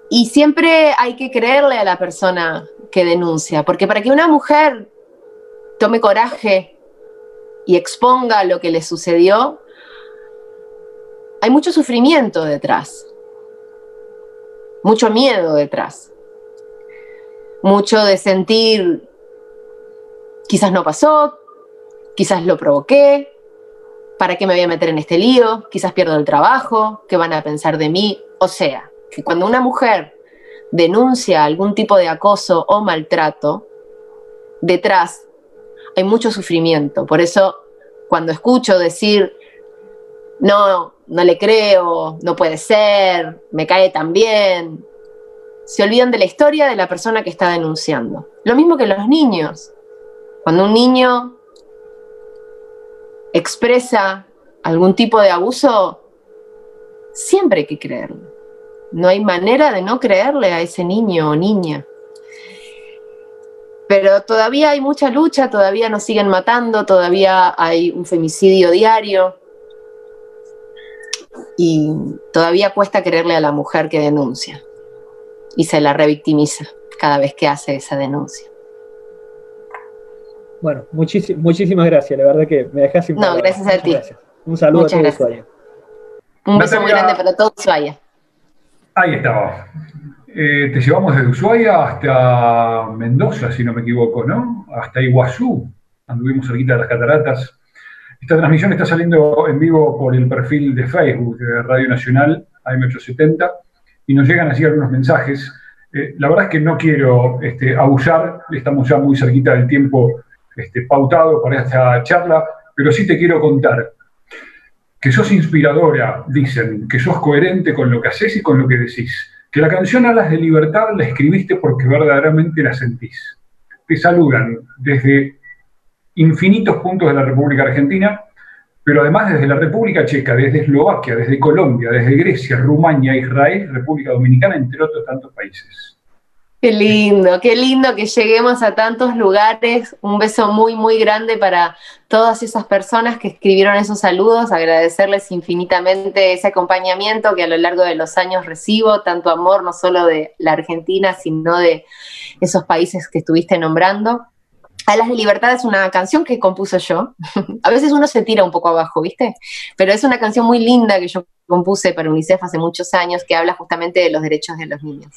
Y siempre hay que creerle a la persona que denuncia, porque para que una mujer tome coraje y exponga lo que le sucedió, hay mucho sufrimiento detrás, mucho miedo detrás, mucho de sentir, quizás no pasó, quizás lo provoqué, ¿para qué me voy a meter en este lío? Quizás pierdo el trabajo, ¿qué van a pensar de mí? O sea, que cuando una mujer denuncia algún tipo de acoso o maltrato, detrás hay mucho sufrimiento. Por eso, cuando escucho decir, no, no le creo, no puede ser, me cae tan bien, se olvidan de la historia de la persona que está denunciando. Lo mismo que los niños. Cuando un niño expresa algún tipo de abuso, siempre hay que creerlo. No hay manera de no creerle a ese niño o niña. Pero todavía hay mucha lucha, todavía nos siguen matando, todavía hay un femicidio diario. Y todavía cuesta creerle a la mujer que denuncia. Y se la revictimiza cada vez que hace esa denuncia. Bueno, muchísimas gracias, la verdad que me dejas sin No, gracias a ti. Un saludo a todo Ushuaia. Un beso muy grande para todo Ushuaia. Ahí estaba. Eh, te llevamos desde Ushuaia hasta Mendoza, si no me equivoco, ¿no? Hasta Iguazú. Anduvimos cerquita de las cataratas. Esta transmisión está saliendo en vivo por el perfil de Facebook de Radio Nacional, AM870, y nos llegan así algunos mensajes. Eh, la verdad es que no quiero este, abusar, estamos ya muy cerquita del tiempo este, pautado para esta charla, pero sí te quiero contar que sos inspiradora, dicen, que sos coherente con lo que haces y con lo que decís, que la canción Alas de Libertad la escribiste porque verdaderamente la sentís. Te saludan desde infinitos puntos de la República Argentina, pero además desde la República Checa, desde Eslovaquia, desde Colombia, desde Grecia, Rumania, Israel, República Dominicana, entre otros tantos países. Qué lindo, qué lindo que lleguemos a tantos lugares. Un beso muy, muy grande para todas esas personas que escribieron esos saludos. Agradecerles infinitamente ese acompañamiento que a lo largo de los años recibo, tanto amor no solo de la Argentina, sino de esos países que estuviste nombrando. Alas de Libertad es una canción que compuso yo. a veces uno se tira un poco abajo, ¿viste? Pero es una canción muy linda que yo compuse para UNICEF hace muchos años que habla justamente de los derechos de los niños.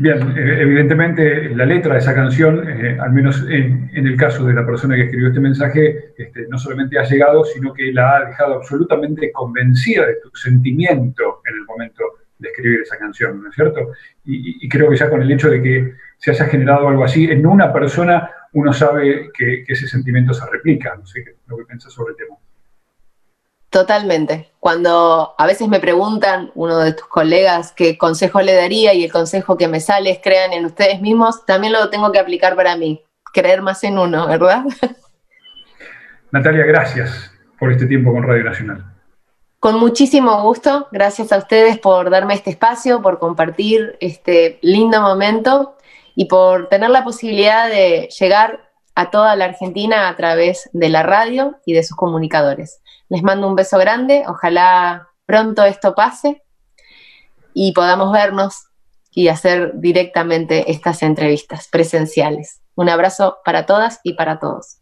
Bien, eh, evidentemente la letra de esa canción, eh, al menos en, el caso de la persona que escribió este mensaje, este, no solamente ha llegado, sino que la ha dejado absolutamente convencida de tu sentimiento en el momento de escribir esa canción, ¿no es cierto? Y, creo que ya con el hecho de que se haya generado algo así en una persona, uno sabe que, ese sentimiento se replica. No sé qué, lo que piensas sobre el tema. Totalmente. Cuando a veces me preguntan uno de tus colegas qué consejo le daría y el consejo que me sale es crean en ustedes mismos, también lo tengo que aplicar para mí. Creer más en uno, ¿verdad? Natalia, gracias por este tiempo con Radio Nacional. Con muchísimo gusto. Gracias a ustedes por darme este espacio, por compartir este lindo momento y por tener la posibilidad de llegar a toda la Argentina a través de la radio y de sus comunicadores. Les mando un beso grande, ojalá pronto esto pase y podamos vernos y hacer directamente estas entrevistas presenciales. Un abrazo para todas y para todos.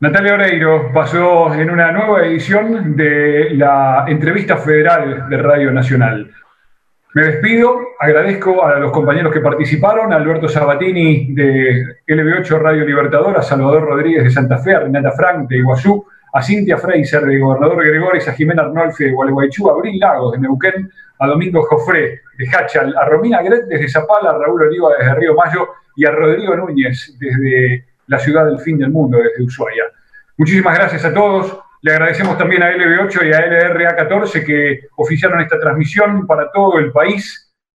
Natalia Oreiro pasó en una nueva edición de la entrevista federal de Radio Nacional. Me despido, agradezco a los compañeros que participaron, Alberto Sabatini de LB8 Radio Libertador, a Salvador Rodríguez de Santa Fe, a Renata Frank de Iguazú, a Cintia Fraser de Gobernador Gregores, a Jimena Arnolfi de Gualeguaychú, a Abril Lagos de Neuquén, a Domingo Jofré de Hachal, a Romina Gret desde Zapala, a Raúl Oliva desde Río Mayo y a Rodrigo Núñez desde la ciudad del fin del mundo, desde Ushuaia. Muchísimas gracias a todos. Le agradecemos también a LB8 y a LRA14 que oficiaron esta transmisión para todo el país